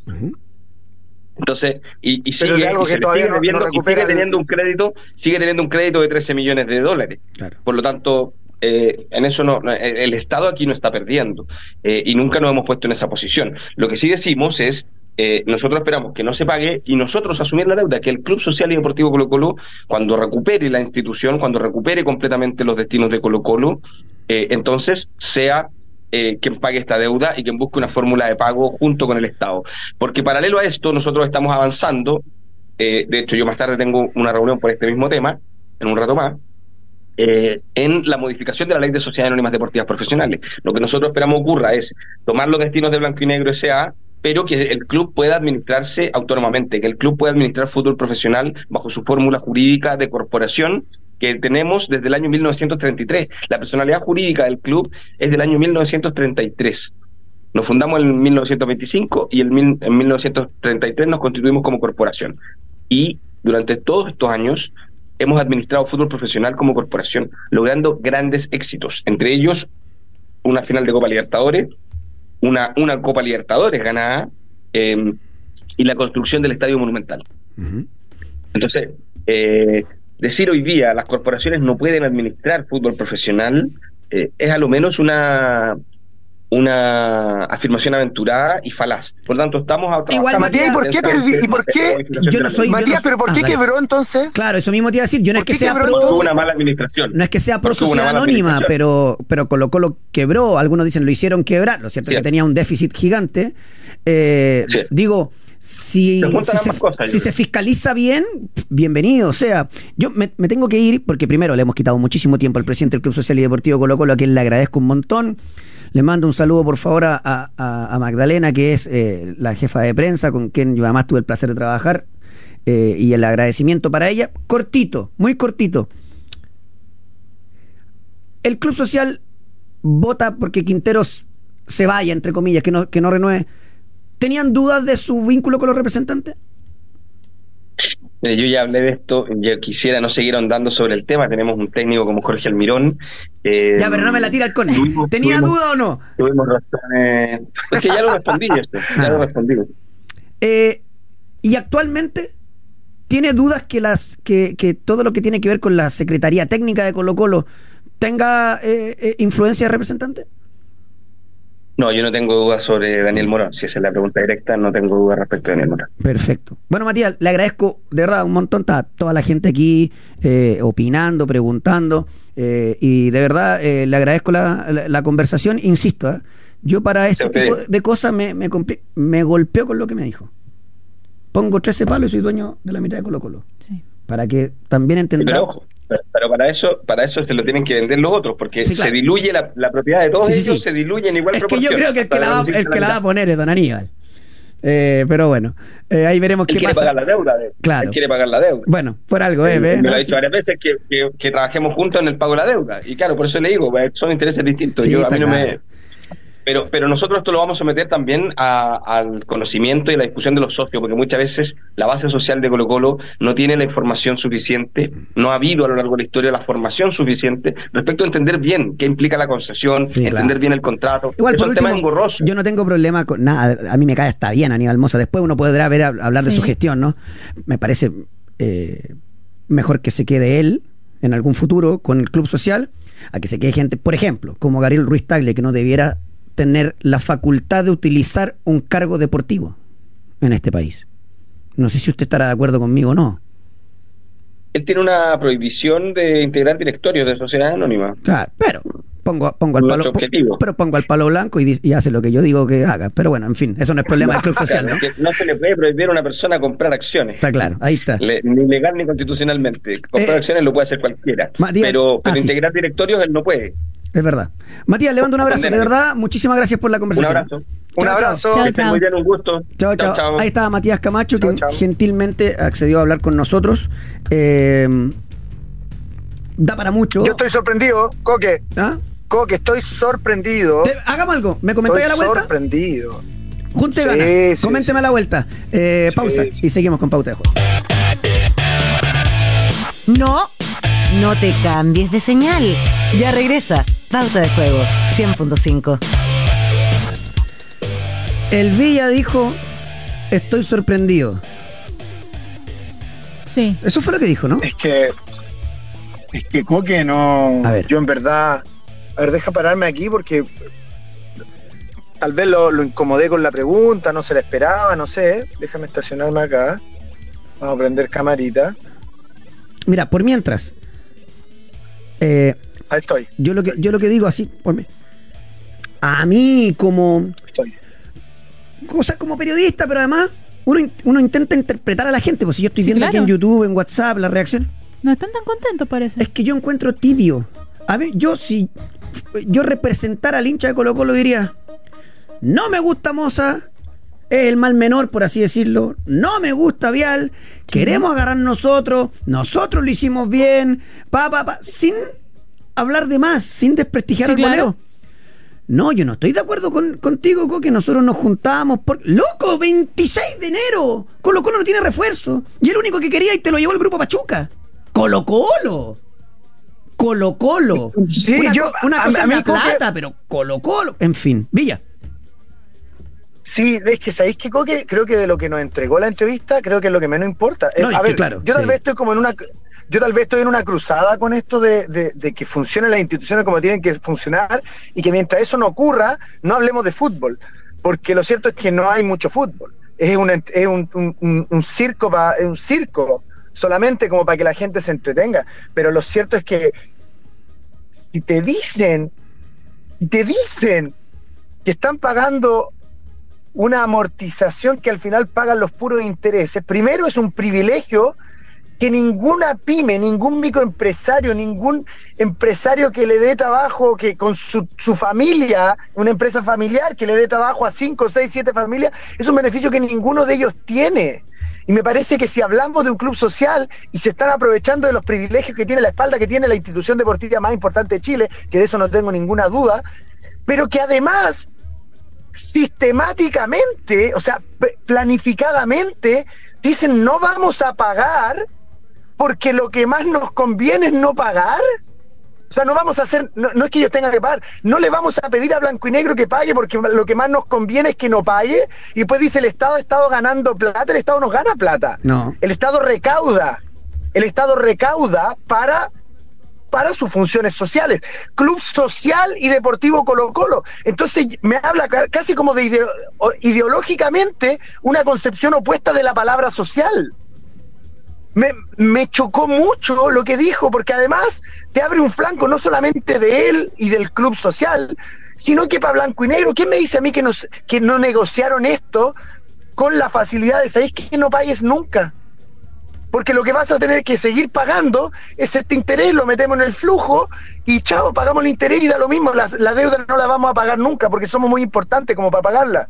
Entonces, y, sigue, algo y que sigue no- no debiendo, y recupera sigue el- teniendo un crédito, sigue teniendo un crédito de 13 millones de dólares. Claro. Por lo tanto, eh, en eso no, el Estado aquí no está perdiendo eh, y nunca nos hemos puesto en esa posición. Lo que sí decimos es, eh, nosotros esperamos que no se pague y nosotros asumir la deuda, que el Club Social y Deportivo Colo Colo, cuando recupere la institución, cuando recupere completamente los destinos de Colo Colo, eh, entonces sea eh, quien pague esta deuda y quien busque una fórmula de pago junto con el Estado. Porque paralelo a esto, nosotros estamos avanzando, eh, de hecho yo más tarde tengo una reunión por este mismo tema, en un rato más, eh, en la modificación de la ley de sociedades anónimas deportivas profesionales. Lo que nosotros esperamos ocurra es tomar los destinos de Blanco y Negro S.A., pero que el club pueda administrarse autónomamente, que el club pueda administrar fútbol profesional bajo su fórmula jurídica de corporación que tenemos desde el año 1933. La personalidad jurídica del club es del año 1933. Nos fundamos en 1925 y en, mil- en 1933 nos constituimos como corporación. Y durante todos estos años hemos administrado fútbol profesional como corporación, logrando grandes éxitos, entre ellos una final de Copa Libertadores, una, una Copa Libertadores ganada eh, y la construcción del Estadio Monumental. Entonces, eh, decir hoy día las corporaciones no pueden administrar fútbol profesional eh, es a lo menos una una afirmación aventurada y falaz. Por lo tanto, estamos a Igual, Matías, ¿y por qué perdí- y por qué yo no soy- Matías, no- pero ¿por ah, qué dale. quebró entonces? Claro, eso mismo te iba a decir. Yo no es ¿Por que sea quebró pro. Tuvo una mala administración. No es que sea pro sociedad anónima, pero, pero Colo Colo quebró. Algunos dicen lo hicieron quebrar. Lo cierto Sí es que es. tenía un déficit gigante. Eh, Sí digo, si, si, se, cosas, si se fiscaliza bien, bienvenido. O sea, yo me, me tengo que ir porque primero le hemos quitado muchísimo tiempo al presidente del Club Social y Deportivo Colo Colo, a quien le agradezco un montón. Le mando un saludo, por favor, a, a- a Magdalena, que es eh, la jefa de prensa, con quien yo además tuve el placer de trabajar, eh, y el agradecimiento para ella. Cortito, muy cortito. El Club Social vota porque Quinteros se vaya, entre comillas, que no, que no renueve. ¿Tenían dudas de su vínculo con los representantes? Mire, yo ya hablé de esto, yo quisiera no seguir ahondando sobre el tema, tenemos un técnico como Jorge Almirón. eh, Ya, pero no me la tira el cone. tuvimos- ¿Tenía tuvimos- duda o no? Tuvimos razones. Es que ya lo respondí, ya lo respondí. Eh, Y actualmente tiene dudas que las que, que todo lo que tiene que ver con la Secretaría Técnica de Colo Colo tenga eh, eh, influencia de representante. No, yo no tengo dudas sobre Daniel Morón. Si esa es la pregunta directa, no tengo dudas respecto a Daniel Morón. Perfecto. Bueno, Matías, le agradezco de verdad un montón. Está toda la gente aquí eh, opinando, preguntando. eh, y de verdad eh, le agradezco la, la- la conversación. Insisto, ¿eh? yo para este a tipo de cosas me, me, golpeo con lo que me dijo. Pongo 13 palos y soy dueño de la mitad de Colo Colo. Sí. Para que también Pero entendamos. Pero, pero para eso para eso se lo tienen que vender los otros, porque Sí, claro. se diluye la, la propiedad de todos Sí, ellos, sí. se diluye en igual Es que yo creo que el que, la va, reducirse el que la va a poner es Don Aníbal. Eh, pero bueno, eh, ahí veremos Él qué quiere pasa. pagar la deuda. de- Claro. Él quiere pagar la deuda. Bueno, por algo, ¿eh? ¿Ves? Me lo ha dicho varias veces que, que, que trabajemos juntos en el pago de la deuda. Y claro, por eso le digo, pues, son intereses distintos. Sí, Yo, a mí no me. Pero, pero nosotros esto lo vamos a someter también a- al conocimiento y a la discusión de los socios, porque muchas veces la base social de Colo Colo no tiene la información suficiente, no ha habido a lo largo de la historia la formación suficiente respecto a entender bien qué implica la concesión, Sí, entender claro. bien el contrato. Igual, por último, engorrosos. yo no tengo problema con nada. A mí me cae está bien Aníbal Mosa. Después uno podrá ver hablar de Sí. su gestión, ¿no? Me parece eh, mejor que se quede él en algún futuro con el club social a que se quede gente, por ejemplo, como Gabriel Ruiz Tagle, que no debiera tener la facultad de utilizar un cargo deportivo en este país. No sé si usted estará de acuerdo conmigo o no. Él tiene una prohibición de integrar directorios de sociedades anónimas. Claro, pero pongo, pongo al palo, pero pongo al palo blanco y, hace lo que yo digo que haga. Pero bueno, en fin, eso no es problema del club social, ¿no? No se le puede prohibir a una persona comprar acciones. Está claro, ahí está. Le- ni legal ni constitucionalmente. Comprar Eh, acciones lo puede hacer cualquiera. Pero pero ah, sí. integrar directorios él no puede. Es verdad. Matías, le mando un abrazo. De verdad, muchísimas gracias por la Un conversación. abrazo. Un Chao, abrazo. Chao, Que estén chao. muy bien, un gusto. Chao, chao. Ahí estaba Matías Camacho, que gentilmente accedió a hablar con nosotros. Eh, da para mucho. Yo estoy sorprendido, Coque. ¿Ah? Coque, estoy sorprendido. Te- hagamos algo. ¿Me comentáis a la Estoy vuelta? sorprendido. Junte Sí, gana. sí, Coménteme sí. a la vuelta. Eh, Sí, pausa sí. y seguimos con pauta de juego. No, no te cambies de señal. Ya regresa. Pauta de juego 100.5. El Villa dijo: Estoy sorprendido. Sí. Eso fue lo que dijo, ¿no? Es que. Es que Coque no. A ver. Yo en verdad. A ver, deja pararme aquí porque. Tal vez lo, lo incomodé con la pregunta, no se la esperaba, no sé. Déjame estacionarme acá. Vamos a prender camarita. Mira, por mientras. eh, Ahí estoy, yo, lo que, yo lo que digo así. por mí- A mí, como. estoy. cosas como periodista, pero además uno, uno intenta interpretar a la gente. Pues si yo estoy Sí, viendo aquí en YouTube, en WhatsApp, la reacción, No están tan contentos, parece. es que yo encuentro tibio. A ver, yo si yo representara al hincha de Colo Colo diría, no me gusta Moza, es el mal menor, por así decirlo, no me gusta Vial, queremos agarrar nosotros, nosotros lo hicimos bien, pa, pa, pa, sin hablar de más, sin desprestigiar Sí, al claro. goleo. No, yo no estoy de acuerdo con, contigo, Co, que nosotros nos juntamos por... ¡Loco! ¡26 de enero! Colo Colo no tiene refuerzo. Y el único que quería y te lo llevó el grupo Pachuca. Colo Colo. Colo Colo. Sí, una, yo- una a- cosa a es mí la como que- plata, pero Colo Colo. En fin, Villa. Sí, es que sabéis que Coque, creo que de lo que nos entregó la entrevista, creo que es lo que menos importa. Eh, No, es a que ver, claro, yo tal sí. vez estoy como en una yo tal vez estoy en una cruzada con esto de, de- que funcionen las instituciones como tienen que funcionar y que mientras eso no ocurra, no hablemos de fútbol. Porque lo cierto es que no hay mucho fútbol. Es un, ent- es un, un- un- un circo pa- un circo solamente como para que la gente se entretenga. Pero lo cierto es que si te dicen, si te dicen que están pagando una amortización que al final pagan los puros intereses, primero es un privilegio que ninguna pyme, ningún microempresario, ningún empresario que le dé trabajo, que con su, su familia, una empresa familiar que le dé trabajo a 5, 6, 7 familias, es un beneficio que ninguno de ellos tiene. Y me parece que si hablamos de un club social y se están aprovechando de los privilegios que tiene la espalda, que tiene la institución deportiva más importante de Chile, que de eso no tengo ninguna duda, pero que además sistemáticamente, o sea, planificadamente, dicen no vamos a pagar porque lo que más nos conviene es no pagar. sea, no vamos a hacer, no, no es que ellos tengan que pagar, no le vamos a pedir a Blanco y Negro que pague porque lo que más nos conviene es que no pague. Y después dice el Estado ha estado ganando plata, el Estado no gana plata. No. El Estado recauda. El Estado recauda para para sus funciones sociales. Club Social y Deportivo Colo Colo. Entonces me habla ca- casi como de ideo- o- ideológicamente una concepción opuesta de la palabra social. Me, chocó mucho lo que dijo, porque además te abre un flanco no solamente de él y del club social, sino que para Blanco y Negro, ¿quién me dice a mí que, que no negociaron esto con la facilidad de sabéis que no pagues nunca? Porque lo que vas a tener que seguir pagando es este interés, lo metemos en el flujo y chao, pagamos el interés y da lo mismo. La, la deuda no la vamos a pagar nunca porque somos muy importantes como para pagarla.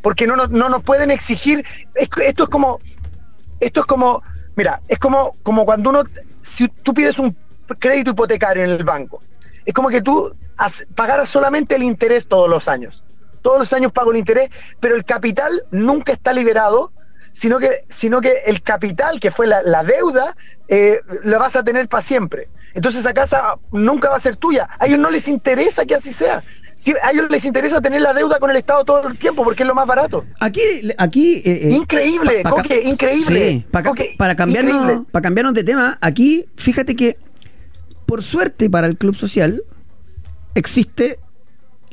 Porque no, nos- no nos pueden exigir. es- esto es como. Esto es como. Mira, es como, como cuando uno. Si tú pides un crédito hipotecario en el banco, es como que tú pagaras solamente el interés todos los años. Todos los años pago el interés, pero el capital nunca está liberado sino que, sino que el capital, que fue la, la deuda, eh, la vas a tener para siempre. Entonces esa casa nunca va a ser tuya. A ellos no les interesa que así sea. Si, a ellos les interesa tener la deuda con el Estado todo el tiempo porque es lo más barato. Aquí, aquí eh, eh, Increíble, pa- pa- Coque, increíble. Sí, pa- Coque, para, cambiarnos, increíble. para cambiarnos de tema, aquí, fíjate que, por suerte para el Club Social, existe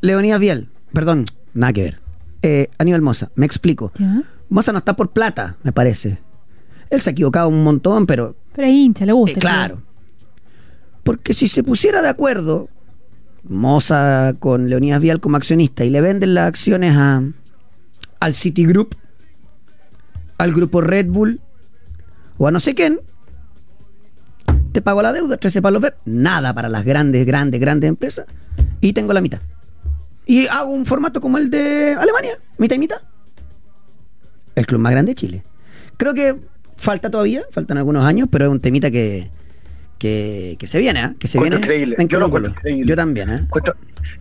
Leonidas Vial. Perdón, nada que ver. Eh, Aníbal Moza, me explico. ¿Ya? Moza no está por plata, me parece. Él se ha equivocado un montón, pero Pero es hincha, le gusta. eh, claro. Porque si se pusiera de acuerdo Moza con Leonidas Vial como accionista y le venden las acciones a, al Citigroup, al grupo Red Bull o a no sé quién, te pago la deuda, 13 palos ver, nada para las grandes, grandes, grandes empresas y tengo la mitad. Y hago un formato como el de Alemania, mitad y mitad. El club más grande de Chile. Creo que falta todavía, faltan algunos años, pero es un temita que, que, que se viene, ¿ah? Que se viene. increíble. en Yo lo increíble. Yo también, ¿eh?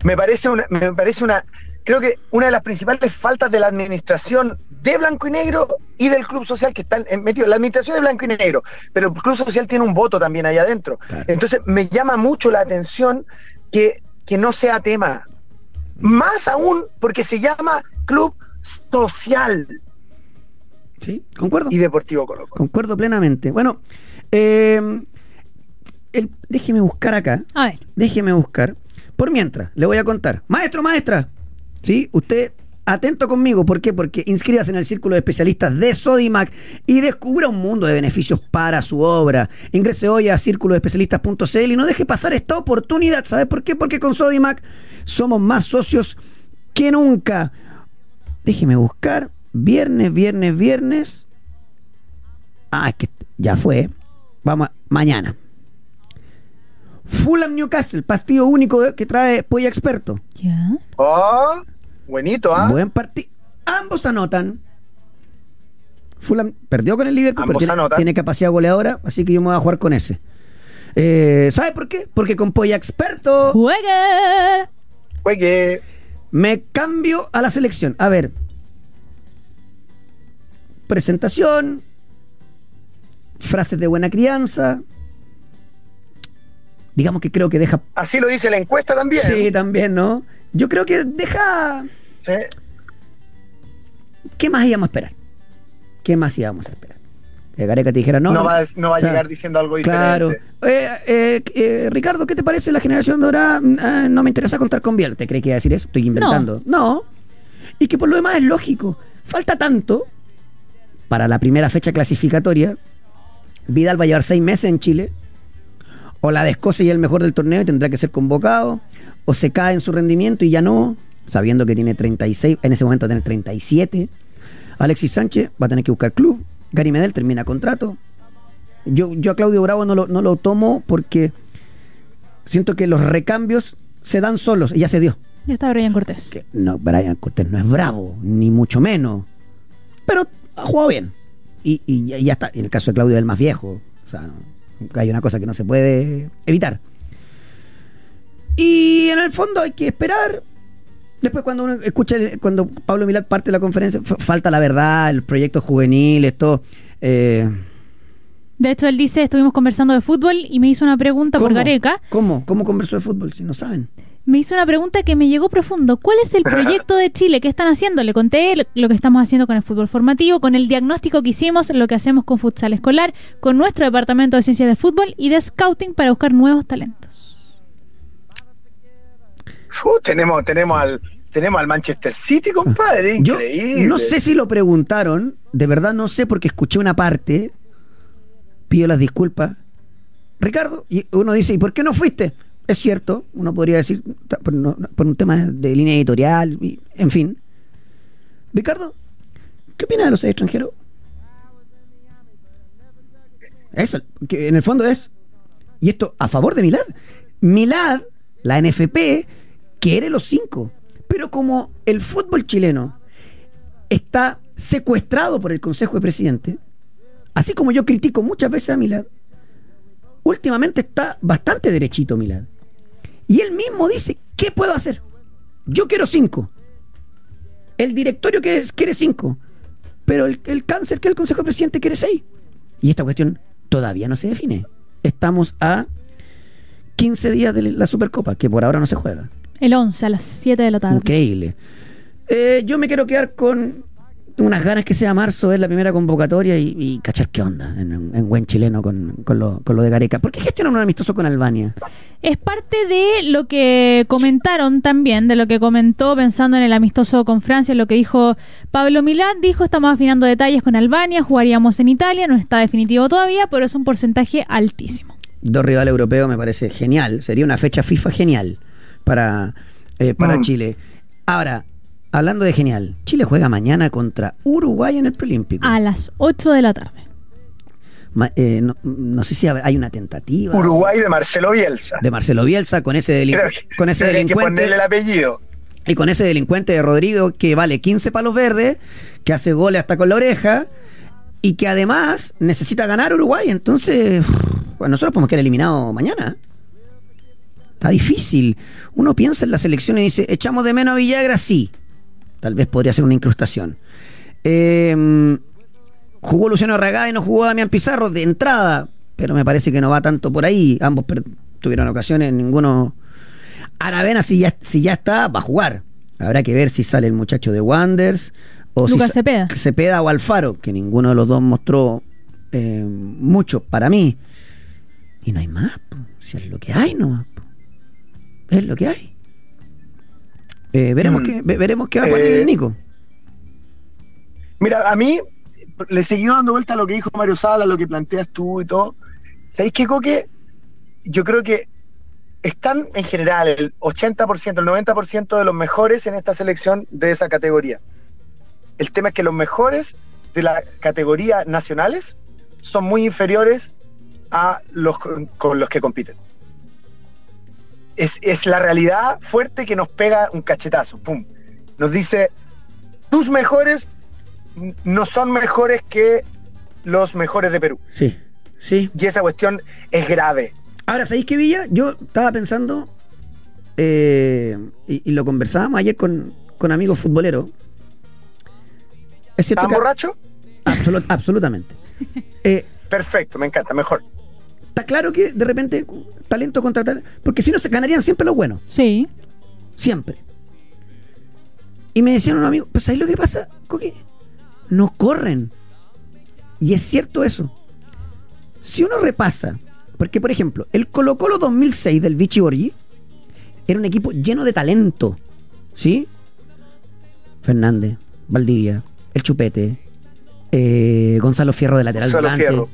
Me parece una, me parece una, creo que una de las principales faltas de la administración de Blanco y Negro y del Club Social que están en- metidos. La administración de Blanco y Negro, pero el Club Social tiene un voto también ahí adentro. Claro. Entonces me llama mucho la atención que, que no sea tema. Más aún porque se llama Club Social Sí, concuerdo. y Deportivo Colo. Concuerdo plenamente. Bueno, eh, el- déjeme buscar acá. A ver. Déjeme buscar. Por mientras, le voy a contar. Maestro, maestra. ¿Sí? Usted atento conmigo. ¿Por qué? Porque inscríbase en el círculo de especialistas de Sodimac y descubra un mundo de beneficios para su obra. Ingrese hoy a círculoespecialistas.cl y no deje pasar esta oportunidad. ¿Sabes por qué? Porque con Sodimac somos más socios que nunca. Déjeme buscar. Viernes, viernes, viernes. Ah, es que ya fue. Vamos, a- mañana. Fulham Newcastle, partido único que trae Polla Experto. Ya. Oh, buenito, ¿ah? Buen partido. Ambos anotan. Fulham perdió con el Liverpool, Ambos pero tiene, tiene capacidad goleadora, así que yo me voy a jugar con ese. Eh, ¿Sabe por qué? Porque con Polla Experto ¡Juegue! Juegue. me cambio a la selección. A ver. Presentación. Frases de buena crianza. Digamos que creo que deja. Así lo dice la encuesta también. Sí, también, ¿no? Yo creo que deja. Sí. ¿Qué más íbamos a esperar? ¿Qué más íbamos a esperar? Que Gareca te dijera, no. No, va, a- no va a Claro. llegar diciendo algo diferente. Claro. Eh, eh, eh, Ricardo, ¿qué te parece la generación dorada? Eh, no me interesa contar con Biel. ¿Te crees que iba a decir eso? Estoy inventando. No. Y que por lo demás es lógico. Falta tanto para la primera fecha clasificatoria. Vidal va a llevar seis meses en Chile. O la de Escocia y el mejor del torneo y tendrá que ser convocado. O se cae en su rendimiento y ya no. Sabiendo que tiene 36, en ese momento va a tener 37. Alexis Sánchez va a tener que buscar club. Gary Medel termina contrato. Yo, yo a Claudio Bravo no lo, no lo tomo porque siento que los recambios se dan solos y ya se dio. Ya está Brian Cortés. Que no, Brian Cortés no es bravo, ni mucho menos. Pero ha jugado bien. Y, ya está. En el caso de Claudio es el más viejo. O sea, no- hay una cosa que no se puede evitar. Y en el fondo hay que esperar. Después cuando uno escucha, cuando Pablo Milad parte de la conferencia, falta la verdad, el proyecto juvenil, esto... eh, De hecho, él dice, estuvimos conversando de fútbol y me hizo una pregunta por. Gareca. ¿Cómo? ¿Cómo conversó de fútbol si no saben? Me hizo una pregunta que me llegó profundo. ¿Cuál es el proyecto de Chile? ¿Qué están haciendo? Le conté lo que estamos haciendo con el fútbol formativo, con el diagnóstico que hicimos, lo que hacemos con futsal escolar, con nuestro departamento de ciencias de fútbol y de scouting para buscar nuevos talentos. Uh, tenemos, tenemos al tenemos al Manchester City, compadre. Yo Increíble. no sé si lo preguntaron, de verdad no sé porque escuché una parte, pido las disculpas. Ricardo, y uno dice, ¿y por qué no fuiste? Es cierto, uno podría decir, por, por un tema de línea editorial, en fin. Ricardo, ¿qué opinas de los extranjeros? Eso, que en el fondo es, y esto a favor de Milad. Milad, la NFP, quiere los cinco. Pero como el fútbol chileno está secuestrado por el Consejo de Presidentes, así como yo critico muchas veces a Milad, últimamente está bastante derechito Milad. Y él mismo dice, ¿qué puedo hacer? Yo quiero cinco. El directorio quiere cinco. Pero el, el cáncer que el Consejo de Presidentes quiere seis. Y esta cuestión todavía no se define. Estamos a 15 días de la Supercopa, que por ahora no se juega. El 11 a las 7 de la tarde. Increíble. Eh, yo me quiero quedar con unas ganas que sea marzo, es la primera convocatoria y, y cachar qué onda en, en buen chileno con, con lo, con lo de Gareca. ¿Por qué gestionan un amistoso con Albania? Es parte de lo que comentaron también, de lo que comentó pensando en el amistoso con Francia, lo que dijo Pablo Milán, dijo estamos afinando detalles con Albania, jugaríamos en Italia, no está definitivo todavía, pero es un porcentaje altísimo. Dos rivales europeos me parece genial. Sería una fecha FIFA genial para, eh, para Mm. Chile. Ahora, hablando de genial, Chile juega mañana contra Uruguay en el preolímpico. A las 8 de la tarde. Ma- eh, no, no sé si hay una tentativa. Uruguay de Marcelo Bielsa. De Marcelo Bielsa con ese, delin- que, con ese que delincuente. ponerle el apellido. Y con ese delincuente de Rodrigo que vale 15 palos verdes, que hace goles hasta con la oreja y que además necesita ganar Uruguay. Entonces, bueno, nosotros podemos quedar eliminados mañana. Está difícil. Uno piensa en la selección y dice, ¿echamos de menos a Villagra? Sí. Tal vez podría ser una incrustación. Eh, jugó Luciano Ragá y no jugó Damián Pizarro de entrada, pero me parece que no va tanto por ahí. Ambos tuvieron ocasiones, ninguno Aravena, si ya, si ya está, va a jugar. Habrá que ver si sale el muchacho de Wanders o Lucas si Cepeda. Cepeda o Alfaro, que ninguno de los dos mostró eh, mucho para mí. Y no hay más, po. si es lo que hay, no Es lo que hay. Eh, veremos, Mm. qué, ve- veremos qué va a poner Eh, el Nico. Mira, a mí le seguí dando vuelta a lo que dijo Mario Sala, lo que planteas tú y todo. ¿Sabéis qué, Coque? Yo creo que están en general el 80%, el 90% de los mejores en esta selección de esa categoría. El tema es que los mejores de la categoría nacionales son muy inferiores a los con, con los que compiten. Es, es la realidad fuerte que nos pega un cachetazo. ¡Pum! Nos dice, tus mejores no son mejores que los mejores de Perú. Sí, sí. Y esa cuestión es grave. Ahora, ¿sabéis qué, Villa? Yo estaba pensando, eh, y, y lo conversábamos ayer con, con amigos futboleros. Es cierto ¿Están que- borrachos? Absolu- absolutamente. Eh, Perfecto, me encanta, mejor. Está claro que de repente talento contra talento, porque si no se ganarían siempre los buenos, Sí. siempre. Y me decían unos amigos, pues ¿sabéis lo que pasa, Coqui? No corren. Y es cierto eso. Si uno repasa, porque por ejemplo, el Colo Colo 2006 del Vichy Borghi era un equipo lleno de talento, ¿sí? Fernández, Valdivia, el Chupete, eh, Gonzalo Fierro de lateral Gonzalo volante, Fierro.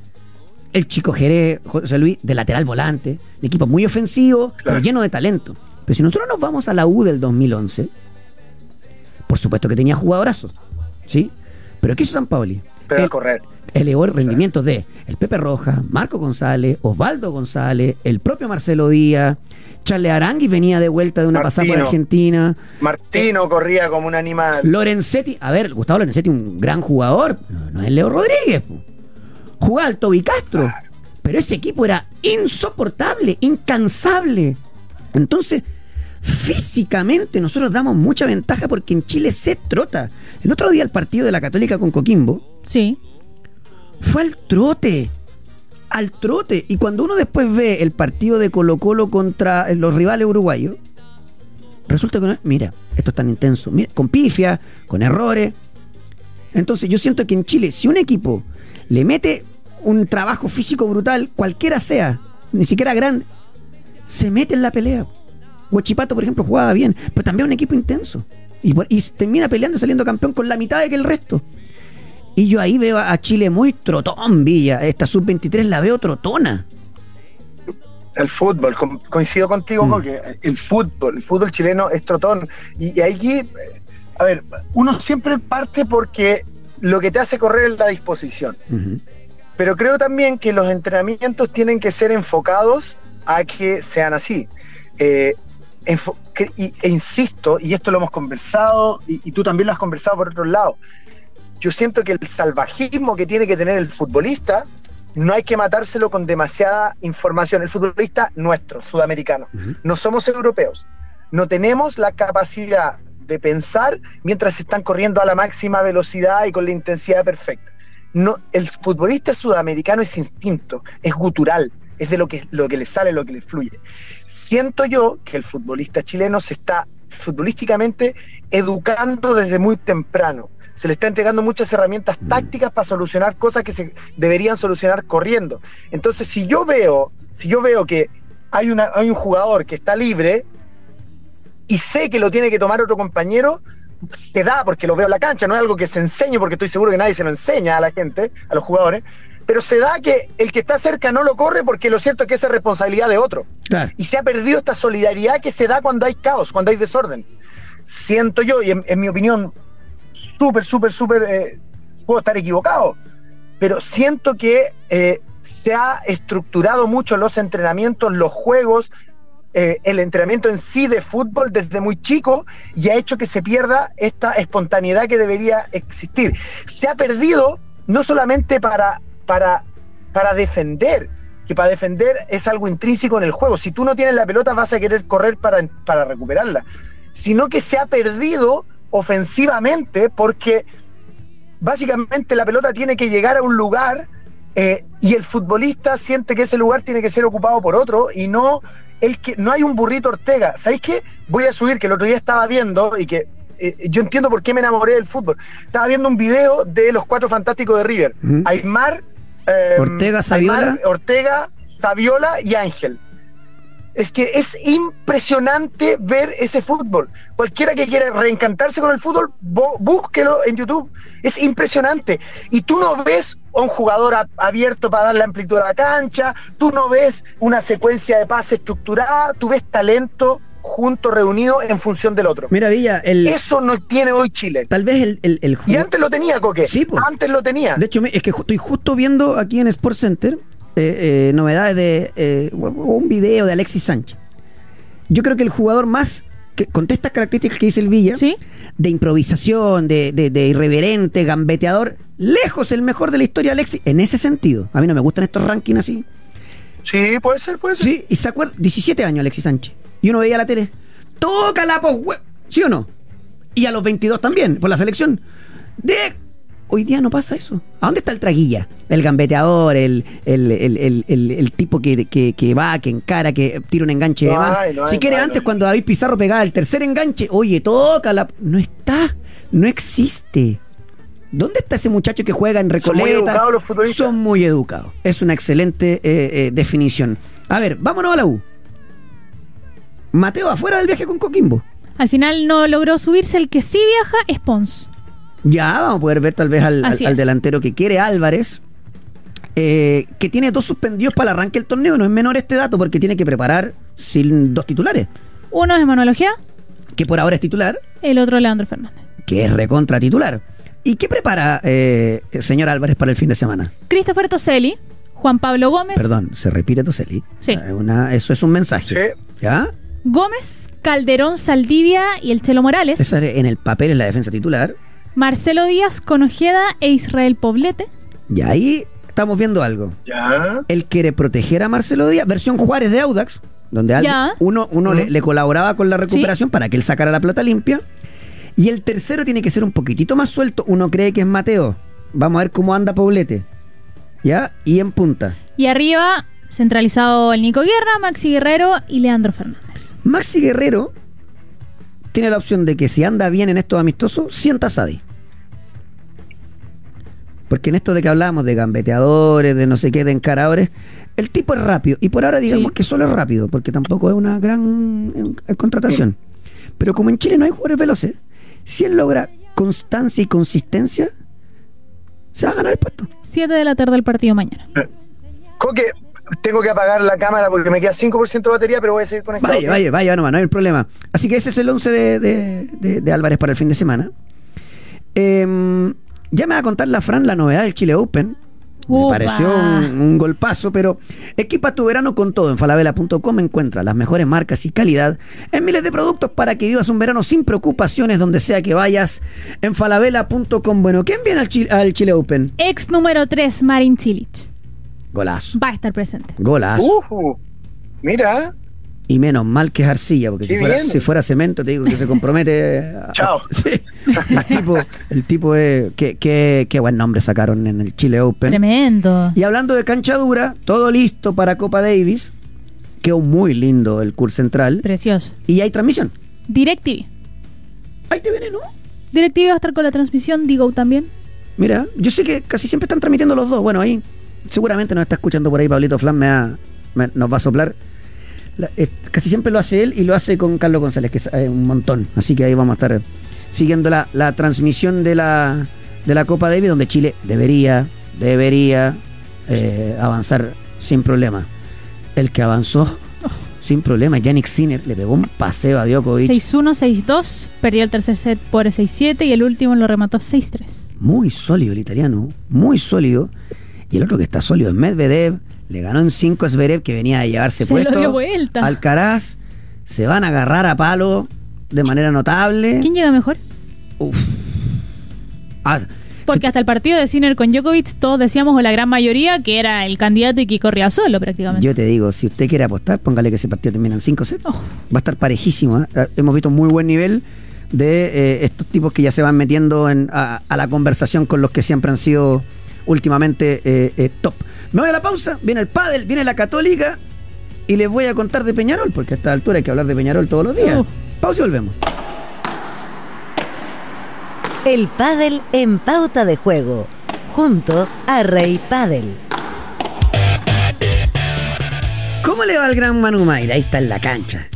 El Chico Jerez, José Luis de lateral volante, un equipo muy ofensivo, pero lleno de talento. Pero si nosotros nos vamos a la U del 2011, por supuesto que tenía jugadorazos, ¿sí? Pero ¿qué hizo San Paoli? Pero El- a correr. elevó el rendimiento de el Pepe Roja, Marco González, Osvaldo González, el propio Marcelo Díaz, Charles Arangui venía de vuelta de una pasada por. Argentina, Martino corría como un animal. Lorenzetti, a ver, Gustavo Lorenzetti, un gran jugador, no, no es Leo Rodríguez, po. Jugaba al Toby Castro, pero ese equipo era insoportable, incansable. Entonces, físicamente nosotros damos mucha ventaja porque en Chile se trota. El otro día el partido de la Católica con Coquimbo, Sí. fue al trote. al trote. Y cuando uno después ve el partido de Colo Colo contra los rivales uruguayos, resulta que no, mira, esto es tan intenso, mira, con pifia, con errores. Entonces yo siento que en Chile, si un equipo le mete un trabajo físico brutal, cualquiera sea, ni siquiera grande, se mete en la pelea. Huachipato, por ejemplo, jugaba bien, pero también un equipo intenso. Y, termina peleando saliendo campeón con la mitad de que el resto. Y yo ahí veo a Chile muy trotón, Villa. Esta sub-23 la veo trotona. El fútbol, co- coincido contigo, Mm. porque el fútbol, el fútbol chileno es trotón. Y, y aquí, eh, a ver, uno siempre parte porque lo que te hace correr es la disposición. Ujú. Pero creo también que los entrenamientos tienen que ser enfocados a que sean así. Eh, e insisto, y esto lo hemos conversado, y, y tú también lo has conversado por otro lado, yo siento que el salvajismo que tiene que tener el futbolista no hay que matárselo con demasiada información. El futbolista nuestro, sudamericano. No somos europeos. No tenemos la capacidad de pensar mientras están corriendo a la máxima velocidad y con la intensidad perfecta. No, el futbolista sudamericano es instinto, es gutural, es de lo que, lo que le sale, lo que le fluye. Siento yo que el futbolista chileno se está futbolísticamente educando desde muy temprano. Se le está entregando muchas herramientas tácticas para solucionar cosas que se deberían solucionar corriendo. Entonces, si yo veo, si yo veo que hay, una, hay un jugador que está libre y sé que lo tiene que tomar otro compañero, se da porque lo veo en la cancha, no es algo que se enseñe porque estoy seguro que nadie se lo enseña a la gente, a los jugadores, pero se da que el que está cerca no lo corre porque lo cierto es que esa es responsabilidad de otro. Claro. Y se ha perdido esta solidaridad que se da cuando hay caos, cuando hay desorden. Siento yo, y en, en mi opinión, súper, súper, súper, eh, puedo estar equivocado, pero siento que eh, se ha estructurado mucho los entrenamientos, los juegos, eh, el entrenamiento en sí de fútbol desde muy chico y ha hecho que se pierda esta espontaneidad que debería existir. Se ha perdido no solamente para, para, para defender, que para defender es algo intrínseco en el juego. Si tú no tienes la pelota vas a querer correr para, para recuperarla, sino que se ha perdido ofensivamente porque básicamente la pelota tiene que llegar a un lugar eh, y el futbolista siente que ese lugar tiene que ser ocupado por otro y no el que no hay un burrito Ortega. ¿Sabéis qué? Voy a subir que el otro día estaba viendo y que eh, yo entiendo por qué me enamoré del fútbol. Estaba viendo un video de los cuatro fantásticos de River. Ujú. Aymar, eh, Ortega, Saviola. Aymar, Ortega, Saviola y Ángel. Es que es impresionante ver ese fútbol. Cualquiera que quiera reencantarse con el fútbol, bo- búsquelo en YouTube. Es impresionante. Y tú no ves a un jugador a- abierto para darle amplitud a la cancha, tú no ves una secuencia de pase estructurada, tú ves talento junto, reunido en función del otro. Mira, Villa, el, Eso no tiene hoy Chile. tal vez el, el, el Y antes lo tenía, Coque. Sí, po. Antes lo tenía. De hecho, es que estoy justo viendo aquí en Sports Center eh, eh, novedades de eh, un video de Alexis Sánchez. Yo creo que el jugador más que con todas estas características que dice el Villa, ¿Sí? de improvisación, de, de- de irreverente, gambeteador, lejos el mejor de la historia, Alexis, en ese sentido. A mí no me gustan estos rankings así. Sí, puede ser, puede ser. Sí, y se acuerda, 17 años Alexis Sánchez. Y uno veía la tele. ¡Tócala, pues, hue-". ¿Sí o no? Y a los 22 también, por la selección. De... Hoy día no pasa eso. ¿A dónde está el traguilla? El gambeteador, el, el, el, el, el- el tipo que, que, que va, que encara, que tira un enganche de No más. hay, no si hay, quiere no hay, antes, hay. cuando David Pizarro pegaba el tercer enganche, oye, tócala. No está. No existe. ¿Dónde está ese muchacho que juega en Son muy Recoleta? educados los futbolistas. Son muy educados. Es una excelente eh, eh, definición. A ver, vámonos a la U. Mateo afuera del viaje con Coquimbo. Al final no logró subirse. El que sí viaja es Pons. Ya vamos a poder ver tal vez al, delantero que quiere Álvarez, eh, que tiene dos suspendidos para el arranque del torneo. No es menor este dato porque tiene que preparar sin dos titulares. Uno es Manuel Ojea, Que por ahora es titular, el otro Leandro Fernández. que es recontra titular. ¿Y qué prepara eh, el señor Álvarez para el fin de semana? Christopher Toselli, Juan Pablo Gómez, Perdón, se repite Toseli. Sí. Una- eso es un mensaje. Sí. ¿Ya? Gómez, Calderón, Saldivia y el Chelo Morales, Esa en el papel es la defensa titular. Marcelo Díaz con Ojeda e Israel Poblete. Y ahí estamos viendo algo. Ya. Él quiere proteger a Marcelo Díaz, versión Juárez de Audax, donde alguien- uno, uno le, le colaboraba con la recuperación para que él sacara la pelota limpia. Y el tercero tiene que ser un poquitito más suelto. Uno cree que es Mateo. Vamos a ver cómo anda Poblete. ¿Ya? Y en punta. Y arriba, centralizado el Nico Guerra, Maxi Guerrero y Leandro Fernández. Maxi Guerrero tiene la opción de que si anda bien en estos amistosos, sienta a Sadi. Porque en esto de que hablábamos de gambeteadores, de no sé qué, de encaradores, el tipo es rápido. Y por ahora digamos Sí. que solo es rápido, porque tampoco es una gran eh, contratación. Pero como en Chile no hay jugadores veloces, si él logra constancia y consistencia, se va a ganar el puesto. 7 de la tarde el partido mañana. Coque, tengo que apagar la cámara porque me queda 5% de batería, pero voy a seguir conectado. Vaya, vaya, vaya nomás, no hay problema. Así que ese es el 11 de, de- de- de Álvarez para el fin de semana. Em, ya me va a contar la Fran la novedad del Chile Open. Me Upa. pareció un, un golpazo, pero equipa tu verano con todo. En falabella.com encuentra las mejores marcas y calidad en miles de productos para que vivas un verano sin preocupaciones donde sea que vayas. En falabella.com. Bueno, ¿quién viene al Chile Open? Ex número 3, Marin Cilic. Golazo. Va a estar presente. Golazo. Ujú. Mira, Y menos mal que es arcilla, porque si fuera, bien. si fuera cemento, te digo que se compromete. a- Chao. Sí. El tipo, el tipo es. Qué, qué- qué buen nombre sacaron en el Chile Open. Tremendo. Y hablando de cancha dura, todo listo para Copa Davis. Quedó muy lindo el curso central. Precioso. Y hay transmisión. DirecTV. Ahí te viene, ¿no? DirecTV va a estar con la transmisión, Digo también. Mira, yo sé que casi siempre están transmitiendo los dos. Bueno, ahí seguramente nos está escuchando por ahí Pablito Flan, me va- me- nos va a soplar. La- eh, casi siempre lo hace él y lo hace con Carlos González, que es eh, un montón. Así que ahí vamos a estar siguiendo la, la transmisión de la, de la Copa Davis, donde Chile debería, debería eh, avanzar sin problema. El que avanzó sin problema, Yannick Sinner, le pegó un paseo a Djokovic. 6-1, 6-2. Perdió el tercer set por 6-7 y el último lo remató 6-3. Muy sólido el italiano, muy sólido. Y el otro que está sólido es Medvedev. Le ganó en 5 a Zverev, que venía de llevarse Se lo puesto. dio vuelta. Alcaraz. Se van a agarrar a palo de manera notable. ¿Quién llega mejor? Uf. Ah, Porque hasta el partido de Sinner con Djokovic todos decíamos, o la gran mayoría, que era el candidato y que corría solo prácticamente. yo te digo, si usted quiere apostar, póngale que ese partido termina en 5 sets. Oh. Va a estar parejísimo. ¿eh? Ah, Hemos visto muy buen nivel de eh, estos tipos que ya se van metiendo en- a, a la conversación con los que siempre han sido últimamente eh, eh, top. Me voy a la pausa, viene el pádel, viene la católica y les voy a contar de Peñarol, porque a esta altura hay que hablar de Peñarol todos los días. Uh. Pausa y volvemos. El pádel en pauta de juego, junto a Rey Pádel. ¿Cómo le va al gran Manu Mayra? Ahí está en la cancha.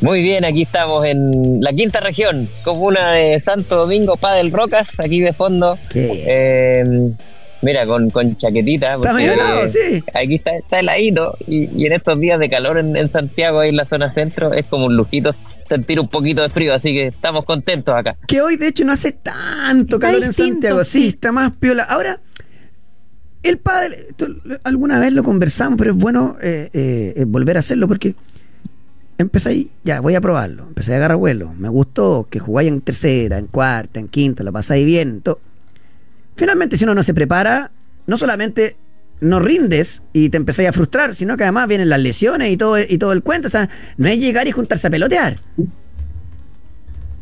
Muy bien, aquí estamos en la quinta región, comuna de Santo Domingo, Padel Rocas, aquí de fondo. Eh, mira, con, con chaquetita. Está porque, medio helado, eh, sí. Aquí está, está heladito y, y en estos días de calor en, en Santiago, ahí en la zona centro, es como un lujito sentir un poquito de frío, así que estamos contentos acá. Que hoy, de hecho, no hace tanto Está calor en Santiago. Sí, sí. está más piola. Ahora, el esto alguna vez lo conversamos, pero es bueno eh, eh, eh, volver a hacerlo porque empecé ahí, ya, voy a probarlo. Empecé a agarrar vuelo. Me gustó que jugáis en tercera, en cuarta, en quinta, lo pasáis bien. todo. Finalmente, si uno no se prepara, no solamente no rindes y te empezáis a frustrar, sino que además vienen las lesiones y todo, y todo el cuento. O sea, no es llegar y juntarse a pelotear.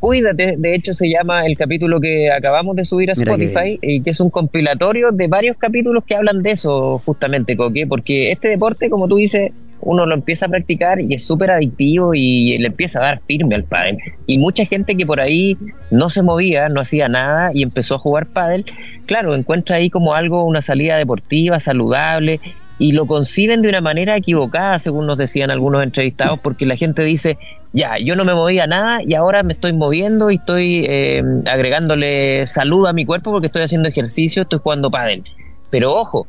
Cuídate, de hecho se llama el capítulo que acabamos de subir a Mira que Spotify y que es un compilatorio de varios capítulos que hablan de eso justamente, Coque, porque este deporte, como tú dices, uno lo empieza a practicar y es súper adictivo y le empieza a dar firme al pádel. Y mucha gente que por ahí no se movía, no hacía nada y empezó a jugar pádel, claro, encuentra ahí como algo, una salida deportiva, saludable y lo conciben de una manera equivocada, según nos decían algunos entrevistados, porque la gente dice, ya, yo no me movía nada y ahora me estoy moviendo y estoy eh, agregándole salud a mi cuerpo porque estoy haciendo ejercicio, estoy jugando pádel. Pero ojo,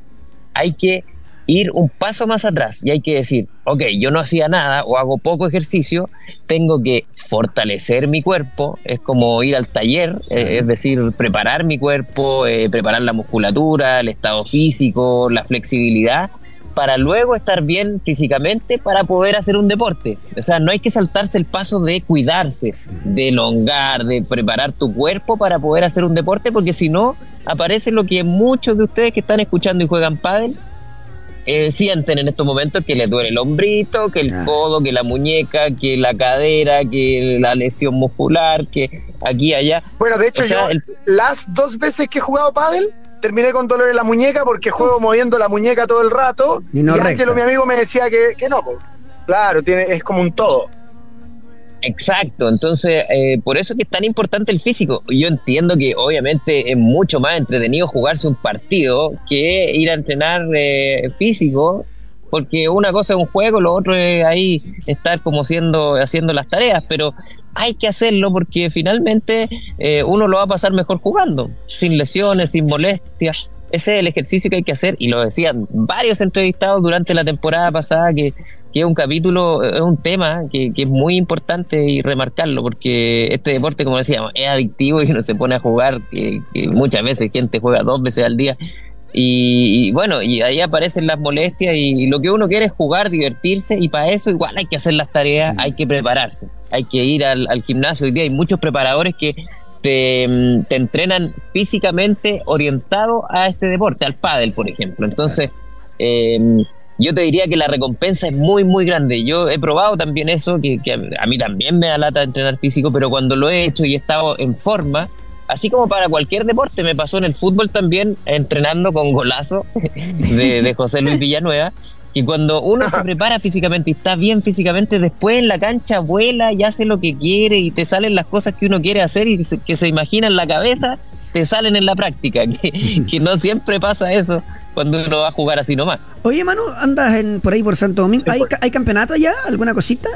hay que ir un paso más atrás y hay que decir, ok, yo no hacía nada o hago poco ejercicio, tengo que fortalecer mi cuerpo, es como ir al taller, eh, es decir, preparar mi cuerpo, eh, preparar la musculatura, el estado físico, la flexibilidad, para luego estar bien físicamente para poder hacer un deporte. O sea, no hay que saltarse el paso de cuidarse, de elongar, de preparar tu cuerpo para poder hacer un deporte, porque si no, aparece lo que muchos de ustedes que están escuchando y juegan pádel eh, sienten en estos momentos que les duele el hombrito, que el Ah. codo, que la muñeca, que la cadera, que la lesión muscular, que aquí allá. Bueno, de hecho, O sea, yo el- las dos veces que he jugado pádel, terminé con dolor en la muñeca porque juego moviendo la muñeca todo el rato. Y no. Ángelo, mi amigo, me decía que, que no. Claro, tiene, es como un todo. Exacto, entonces eh, por eso es que es tan importante el físico. Yo entiendo que obviamente es mucho más entretenido jugarse un partido que ir a entrenar eh, físico, porque una cosa es un juego, lo otro es ahí estar como siendo, haciendo las tareas, pero hay que hacerlo porque finalmente eh, uno lo va a pasar mejor jugando, sin lesiones, sin molestias. Ese es el ejercicio que hay que hacer y lo decían varios entrevistados durante la temporada pasada que, que es un capítulo, es un tema que, que es muy importante y remarcarlo porque este deporte, como decíamos, es adictivo y uno se pone a jugar, que, que muchas veces gente juega dos veces al día. Y, y bueno, y ahí aparecen las molestias y, lo que uno quiere es jugar, divertirse y para eso igual hay que hacer las tareas, hay que prepararse, hay que ir al, al gimnasio. Hoy día hay muchos preparadores que te, mm, te entrenan físicamente orientado a este deporte, al pádel, por ejemplo. Entonces, eh, yo te diría que la recompensa es muy, muy grande. Yo he probado también eso, que, a mí también me da lata entrenar físico, pero cuando lo he hecho y he estado en forma, así como para cualquier deporte, me pasó en el fútbol también, entrenando con golazo de José Luis Villanueva. Y cuando uno se prepara físicamente y está bien físicamente, después en la cancha vuela y hace lo que quiere y te salen las cosas que uno quiere hacer y se- que se imagina en la cabeza, te salen en la práctica. Que, que no siempre pasa eso cuando uno va a jugar así nomás. Oye, Manu, ¿andas en, por ahí por Santo Domingo? ¿Hay, ¿Hay campeonato ya? ¿Alguna cosita?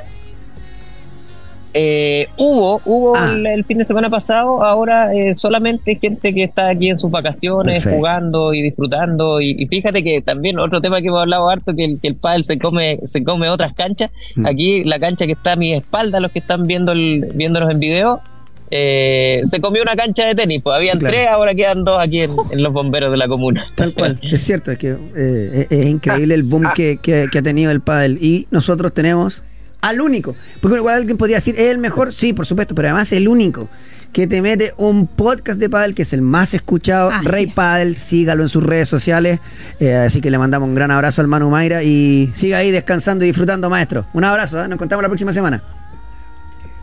Eh, hubo, hubo Ah. el, el fin de semana pasado, ahora eh, solamente gente que está aquí en sus vacaciones, Perfecto. jugando y disfrutando. Y, y fíjate que también otro tema que hemos hablado harto, que el, que el pádel se come, se come otras canchas. Mm. Aquí la cancha que está a mi espalda, los que están viendo el, viéndonos en video, eh, se comió una cancha de tenis. Pues habían Sí, claro. tres, ahora quedan dos aquí en, en los bomberos de la comuna. Tal cual, es cierto, es que eh, es, es increíble el boom que, que- que ha tenido el pádel y nosotros tenemos al único, porque igual alguien podría decir, ¿es el mejor? Sí, por supuesto, pero además el único que te mete un podcast de pádel que es el más escuchado, Así Rey es. Pádel, sígalo en sus redes sociales, eh, así que le mandamos un gran abrazo al Manu Mayra y siga ahí descansando y disfrutando, maestro. Un abrazo, ¿eh? nos encontramos la próxima semana.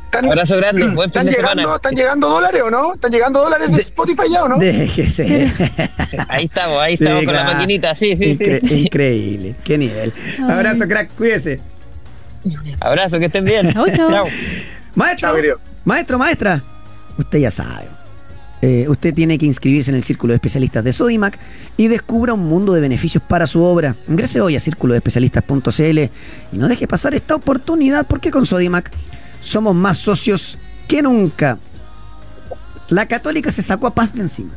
¿Están, Abrazo grande, buen fin ¿están de llegando, semana. ¿Están llegando dólares o no? ¿Están llegando dólares de, Spotify ya o no? Déjese. Ahí estamos, ahí Sí, estamos con la maquinita, sí, sí, Incre- sí. Increíble, qué nivel. Ay. Abrazo, crack, cuídese. Abrazo, que estén bien. Chau, chau. Maestro, Chao, querido. maestro, maestra, usted ya sabe. Eh, usted tiene que inscribirse en el Círculo de Especialistas de Sodimac y descubra un mundo de beneficios para su obra. Ingrese hoy a círculodeespecialistas.cl y no deje pasar esta oportunidad porque con Sodimac somos más socios que nunca. La católica se sacó a paz de encima.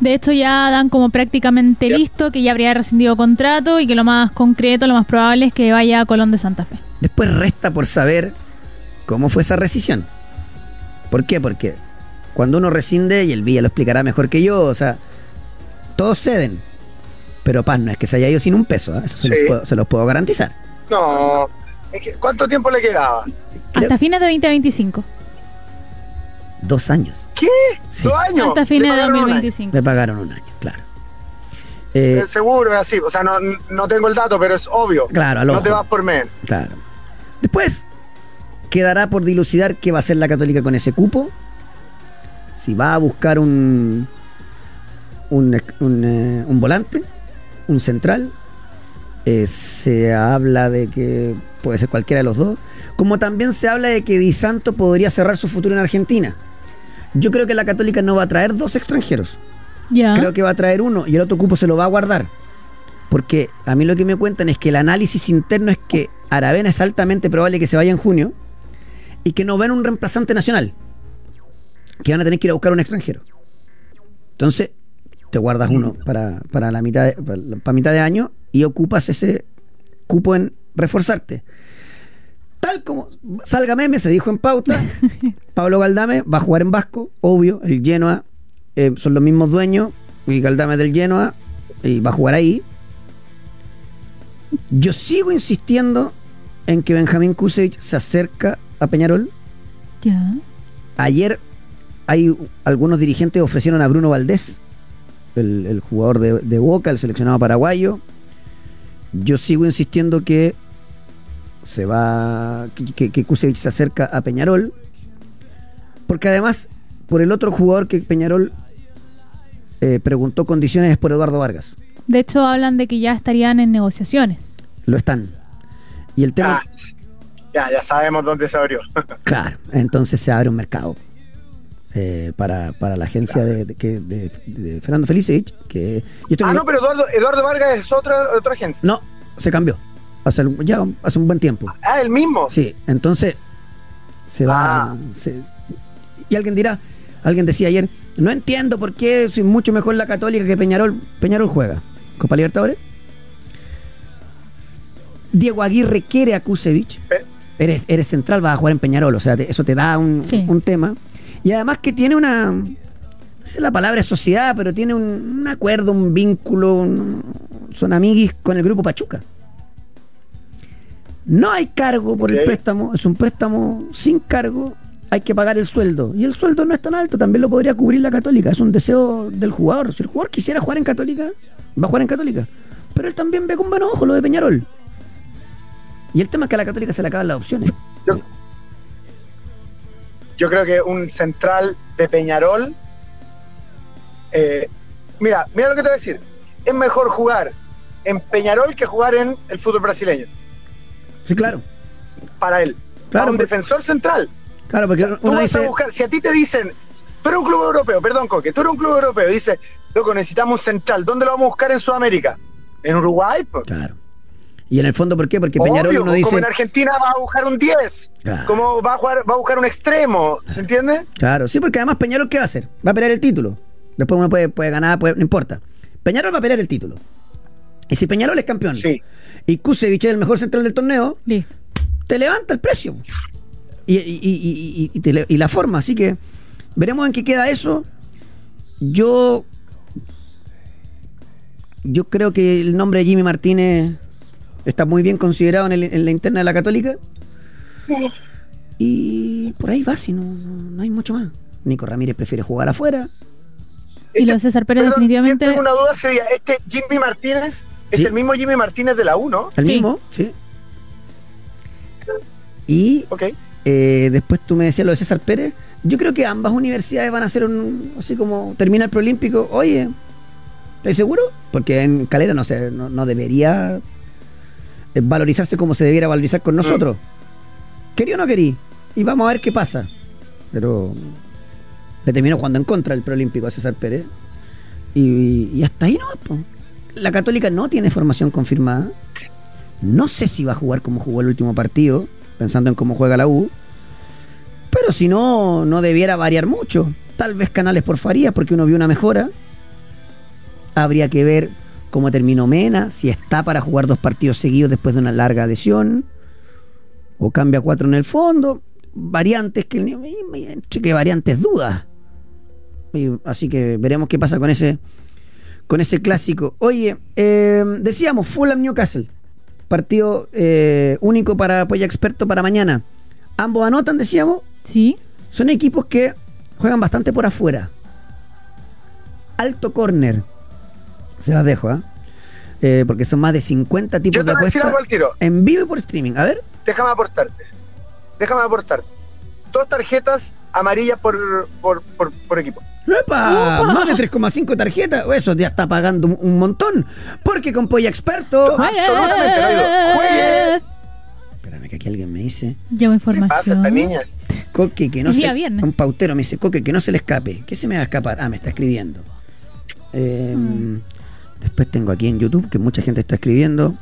De hecho, ya dan como prácticamente Ya. listo que ya habría rescindido contrato y que lo más concreto, lo más probable es que vaya a Colón de Santa Fe. Después resta por saber cómo fue esa rescisión. ¿Por qué? Porque cuando uno rescinde, y el Villa lo explicará mejor que yo, o sea, todos ceden. Pero Paz no es que se haya ido sin un peso, ¿eh? eso se, Sí. los puedo, se los puedo garantizar. No. Es que, ¿Cuánto tiempo le quedaba? Hasta fines de 2025. Dos años. ¿Qué? Sí. ¿Dos años? Hasta fines de pagaron un año. 2025. Le pagaron un año, claro. Eh, Eh, seguro es así. O sea, no, no tengo el dato, pero es obvio. claro, al No ojo. te vas por men. Claro. Después quedará por dilucidar qué va a hacer la Católica con ese cupo. Si va a buscar un un, un, eh, un volante, un central. Eh, se habla de que puede ser cualquiera de los dos. Como también se habla de que Di Santo podría cerrar su futuro en Argentina. Yo creo que la Católica no va a traer dos extranjeros. Ya. Creo que va a traer uno y el otro cupo se lo va a guardar. Porque a mí lo que me cuentan es que el análisis interno es que Aravena es altamente probable que se vaya en junio y que no ven un reemplazante nacional. Que van a tener que ir a buscar un extranjero. Entonces, te guardas uno para, para la mitad de, para, la- para mitad de año y ocupas ese cupo en reforzarte. Tal como salga meme, se dijo en pauta, Pablo Galdame va a jugar en Vasco, obvio, el Genoa eh, son los mismos dueños, y Galdame del Genoa, y va a jugar ahí. Yo sigo insistiendo en que Benjamín Kusevich se acerca a Peñarol. Ya. Ayer hay algunos dirigentes ofrecieron a Bruno Valdés, el, el jugador de, de Boca, el seleccionado paraguayo. Yo sigo insistiendo que se va, que, que, Kusevich se acerca a Peñarol, porque además por el otro jugador que Peñarol eh, preguntó condiciones por Eduardo Vargas. De hecho, hablan de que ya estarían en negociaciones. Lo están. Y el tema... Ah, ya, ya sabemos dónde se abrió. Claro, entonces se abre un mercado eh, para, para la agencia de, de- que- de- de Fernando Felicevich. Que, ah, no- pero Eduardo, Eduardo Vargas es otra, otra gente. no, se cambió. Hace, ya hace un buen tiempo. Ah, el mismo. Sí, entonces se va. Ah. se- y alguien dirá, alguien decía ayer, no entiendo por qué es mucho mejor la Católica que Peñarol. Peñarol juega. Copa Libertadores. Diego Aguirre quiere a Kusevich. Eh. Eres, eres central, vas a jugar en Peñarol, o sea, te- eso te da un, Sí. un tema. Y además que tiene una. No sé la palabra es sociedad, pero tiene un, un acuerdo, un vínculo, un- son amiguis con el grupo Pachuca. No hay cargo por el préstamo, es un préstamo sin cargo, hay que pagar el sueldo. Y el sueldo no es tan alto, también lo podría cubrir la Católica, es un deseo del jugador. Si el jugador quisiera jugar en Católica, va a jugar en Católica. Pero él también ve con buenos ojos lo de Peñarol. Y el tema es que a la Católica se le acaban las opciones. Yo, yo creo que un central de Peñarol. eh, mira, mira lo que te voy a decir. Es mejor jugar en Peñarol que jugar en el fútbol brasileño. Sí, claro. Para él. Claro, para un defensor central. Claro, porque Tú uno vas a dice. buscar, si a ti te dicen, tú eres un club europeo, perdón, Coque, tú eres un club europeo, dice, loco, necesitamos un central, ¿dónde lo vamos a buscar en Sudamérica? ¿En Uruguay? Pues. Claro. Y en el fondo, ¿por qué? Porque Peñarol Obvio, uno pues, dice. como en Argentina va a buscar un 10, Claro. como va a, jugar, va a buscar un extremo, ¿se entiende? Claro, sí, porque además Peñarol, ¿qué va a hacer? Va a pelear el título. Después uno puede, puede ganar, puede- no importa. Peñarol va a pelear el título. Y si Peñarol es campeón Sí. Y Kusevich es el mejor central del torneo, Listo. te levanta el precio. Y, y- y- y- y te y la forma. Así que veremos en qué queda eso. Yo. Yo creo que el nombre de Jimmy Martínez está muy bien considerado en, el- en la interna de la Católica. Y por ahí va, si no, no, no hay mucho más. Nico Ramírez prefiere jugar afuera. Y lo César Pérez Perdón, definitivamente... Tengo una duda ese día. Este Jimmy Martínez es Sí. el mismo Jimmy Martínez de la U, ¿no? El Sí. mismo, sí. Y Ok. Eh, después tú me decías lo de César Pérez. Yo creo que ambas universidades van a hacer un. Así como termina el preolímpico. Oye, ¿estás seguro? Porque en Calera no, se, no, no debería eh, valorizarse como se debiera valorizar con nosotros. ¿Quería o no quería? Y vamos a ver qué pasa. Pero le terminó jugando en contra el preolímpico a César Pérez. Y, y hasta ahí no. po. La Católica no tiene formación confirmada. No sé si va a jugar como jugó el último partido, pensando en cómo juega la U. Pero si no, no debiera variar mucho. Tal vez Canales por Farías, porque uno vio una mejora. Habría que ver cómo terminó Mena, si está para jugar dos partidos seguidos después de una larga lesión. O cambia cuatro en el fondo. Variantes que, entre que variantes dudas. Así que veremos qué pasa con ese con ese clásico. Oye, eh, decíamos Fulham Newcastle. Partido eh, único para apoyo experto para mañana. Ambos anotan, decíamos. Sí. Son equipos que juegan bastante por afuera. Alto corner. Se las dejo, ¿ah? Eh, porque son más de 50 tipos Yo te de apuestas algo al tiro. en vivo y por streaming. A ver. Déjame aportarte. Déjame aportarte. Dos tarjetas amarillas por, por, por, por equipo. ¡Epa! Más de 3,5 tarjetas. Eso ya está pagando un- montón. Porque con Polla Experto. Absolutamente, no digo, juegue. Espérame que aquí alguien me dice. Llevo ¿Qué pasa información. esta niña? Coque, que no se. viernes. Un pautero me dice, Coque, que no se le escape. ¿Qué se me va a escapar? Ah, me está escribiendo. Eh, Mm. Después tengo aquí en YouTube que mucha gente está escribiendo.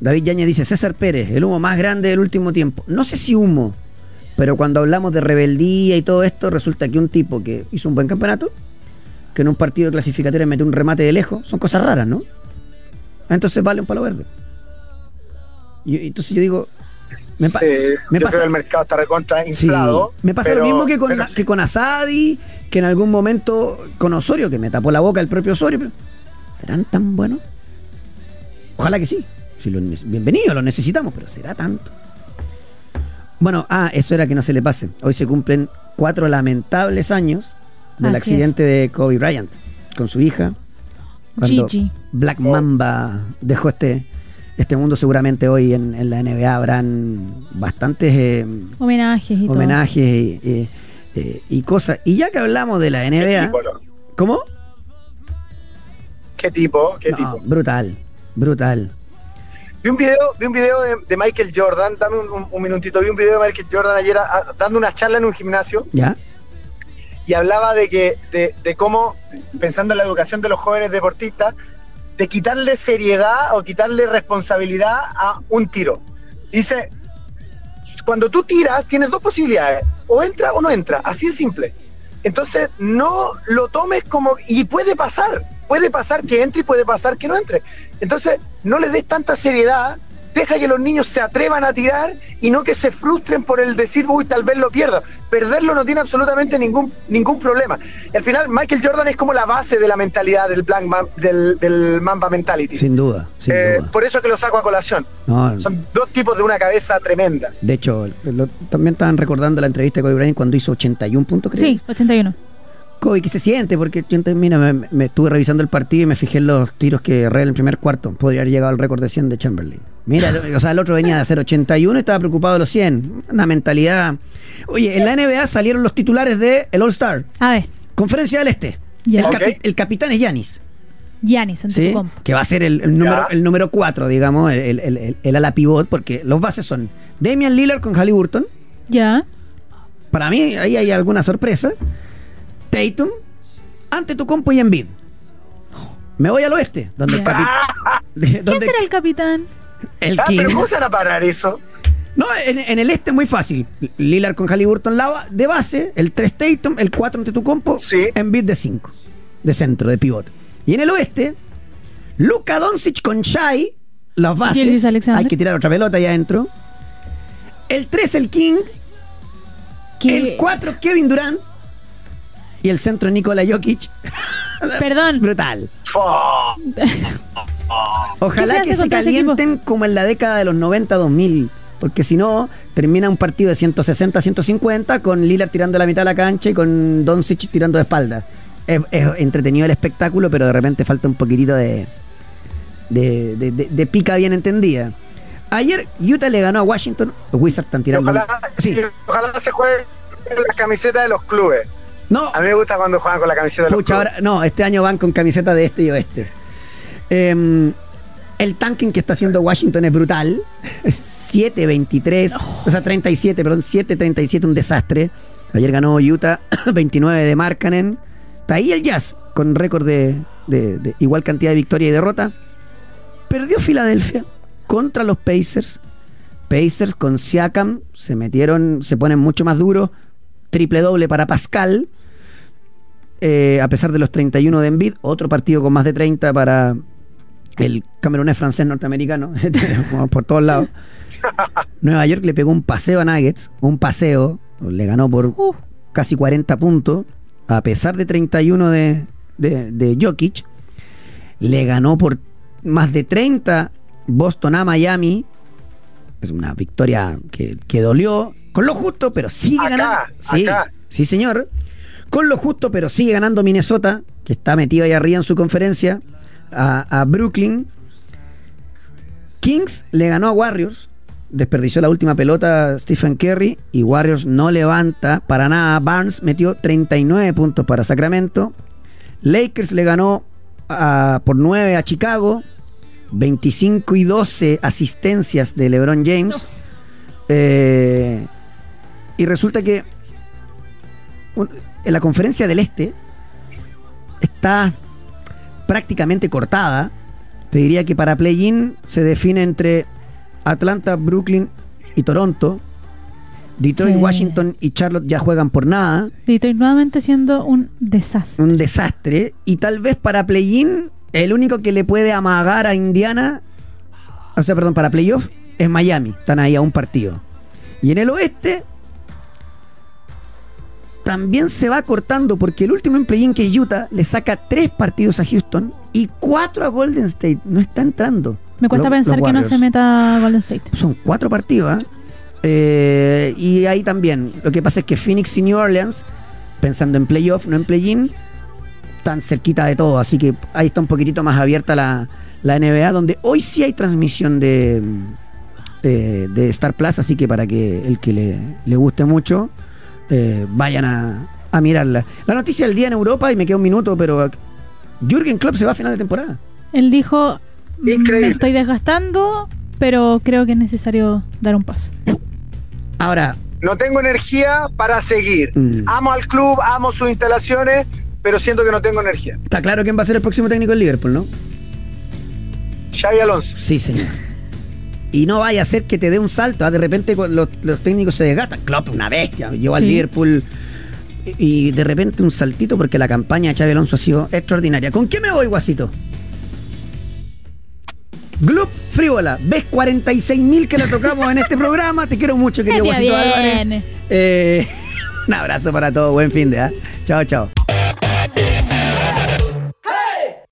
David Yañez dice, César Pérez, el humo más grande del último tiempo. No sé si humo, pero cuando hablamos de rebeldía y todo esto, resulta que un tipo que hizo un buen campeonato, que en un partido de clasificatoria metió un remate de lejos, son cosas raras, ¿no? Entonces vale un palo verde. Y, entonces yo digo, me, pa- Sí, me yo pasa- creo que el mercado está recontra Sí, inflado. me pasa pero- lo mismo que con, que con Asadi, que en algún momento con Osorio, que me tapó la boca el propio Osorio. pero, ¿Serán tan buenos? Ojalá que sí. Si lo bienvenido, lo necesitamos, pero ¿será tanto? Bueno, ah, eso era que no se le pase. Hoy se cumplen cuatro lamentables años del Así accidente de Kobe Bryant con su hija. Cuando Gigi. Black Mamba dejó este, este mundo, seguramente hoy en, en la NBA habrán bastantes eh, Homenajes y todo. homenajes y, eh, eh, y cosas. Y ya que hablamos de la NBA, Equipo, ¿no? ¿cómo? qué tipo, qué No, tipo. brutal, brutal. Vi un video, vi un video de, de Michael Jordan, dame un, un- un minutito, vi un video de Michael Jordan ayer a- a- dando una charla en un gimnasio ¿Ya? y hablaba de que, de, de cómo, pensando en la educación de los jóvenes deportistas, de quitarle seriedad o quitarle responsabilidad a un tiro. Dice, cuando tú tiras, tienes dos posibilidades, o entra o no entra, así de simple. Entonces, no lo tomes como, y puede pasar, puede pasar que entre y puede pasar que no entre. Entonces, no le des tanta seriedad, deja que los niños se atrevan a tirar y no que se frustren por el decir, uy, tal vez lo pierdo. Perderlo no tiene absolutamente ningún, ningún problema. Y al final, Michael Jordan es como la base de la mentalidad del, Black Man- del, del Mamba Mentality. Sin duda, sin Eh, duda. por eso que lo saco a colación. No, Son dos tipos de una cabeza tremenda. de hecho, lo- también estaban recordando la entrevista de Kobe Bryant cuando hizo 81 puntos, creo. Sí, 81. Kobe, ¿qué se siente? Porque mira, me, me estuve revisando el partido y me fijé en los tiros que erré en el primer cuarto. Podría haber llegado al récord de 100 de Chamberlain. Mira, o sea, el otro venía de hacer 81 y estaba preocupado de los 100. Una mentalidad. Oye, en la NBA salieron los titulares de el All-Star. A ver, Conferencia del Este. El, capi- Ok. el capitán es Yanis. Giannis, ¿sí? Que va a ser el, el número, el número 4, digamos, el, el, el- el ala pivot, porque los bases son Damian Lillard con Halliburton. Ya. Para mí, ahí hay alguna sorpresa. Tatum, ante tu compo y Embiid. Me voy al oeste, donde el Ya. capi- de- ¿Quién será el capitán? el Ah, King. pero ¿cómo se van a parar eso? No, en, en el este muy fácil. Lillard con Halliburton lava de base, el 3 Tatum, el 4 ante tu compo, Sí. Embiid de 5, de centro, de pivot. Y en el oeste, Luka Doncic con Shai, las bases. Hay que tirar otra pelota ahí adentro. El 3 el King, el 4 Kevin Durant y el centro Nikola Jokic. Perdón. Brutal. Ojalá ¿Qué se que se calienten como en la década de los 90-2000. Porque si no, termina un partido de 160-150 con Lillard tirando la mitad de la cancha y con Doncic tirando de espalda. Es, es entretenido el espectáculo, pero de repente falta un poquitito de, de, de- de- de pica bien entendida. Ayer Utah le ganó a Washington. Los Wizards están tirando. Ojalá, Sí. ojalá se juegue la camiseta de los clubes. No, A mí me gusta cuando juegan con la camiseta de los Pucha, ahora, no, este año van con camiseta de este y oeste. Em, el tanking que está haciendo Washington es brutal. 7-23, o sea, 37, perdón, 7-37, un desastre. Ayer ganó Utah, 29 de Markkanen. Está ahí el Jazz, con récord de, de- de igual cantidad de victoria y derrota. Perdió Filadelfia contra los Pacers. Pacers con Siakam se metieron, se ponen mucho más duros. Triple doble para Pascal. Eh, a pesar de los 31 de Embiid, otro partido con más de 30 para el camerunés francés norteamericano, por todos lados. Nueva York le pegó un paseo a Nuggets, un paseo, le ganó por Uh, casi 40 puntos, a pesar de 31 de, de, de Jokic, le ganó por más de 30 Boston a Miami. Es una victoria que, que dolió, con lo justo, pero sigue Acá, ganando. Sí, acá. sí, señor. Con lo justo, pero sigue ganando Minnesota, que está metido ahí arriba en su conferencia, a, a Brooklyn. Kings le ganó a Warriors, desperdició la última pelota Stephen Curry y Warriors no levanta para nada. Barnes metió 39 puntos para Sacramento. Lakers le ganó a- por 9 a Chicago. 25 y 12 asistencias de LeBron James. Eh, y resulta que un- en la conferencia del Este está prácticamente cortada. Te diría que para play-in se define entre Atlanta, Brooklyn y Toronto. Detroit, Sí. Washington y Charlotte ya juegan por nada. Detroit nuevamente siendo un desastre. Un desastre. Y tal vez para play-in, el único que le puede amagar a Indiana, o sea, perdón, para playoff, es Miami. Están ahí a un partido. Y en el oeste, también se va cortando porque el último en play-in que Utah le saca tres partidos a Houston y cuatro a Golden State. No está entrando. Me cuesta Lo- pensar los que no se meta Golden State. Son cuatro partidos, ¿ah? Eh, y ahí también. Lo que pasa es que Phoenix y New Orleans, pensando en playoff, no en play-in, están cerquita de todo. Así que ahí está un poquitito más abierta la, la NBA, donde hoy sí hay transmisión de, de, de Star Plus. Así que para que el que le, le guste mucho, eh, vayan a, a mirarla. La noticia del día en Europa, y me queda un minuto, pero Jürgen Klopp se va a final de temporada. Él dijo, Increíble. me estoy desgastando, pero creo que es necesario dar un paso. Ahora, No tengo energía para seguir. Mm. Amo al club, amo sus instalaciones, pero siento que no tengo energía. está claro quién va a ser el próximo técnico del Liverpool, ¿no? Xavi Alonso. Sí, señor. Y no vaya a ser que te dé un salto. ah, De repente los, los técnicos se desgastan. Klopp, una bestia. Llevó al Sí. Liverpool. Y, de repente un saltito porque la campaña de Xavi Alonso ha sido extraordinaria. ¿Con qué me voy, Guasito? Gloop Frívola. ¿Ves 46.000 que le tocamos en este programa? Te quiero mucho, querido Guasito Álvarez. Eh, un abrazo para todos. Buen fin de, ¿ah? Chao, chao.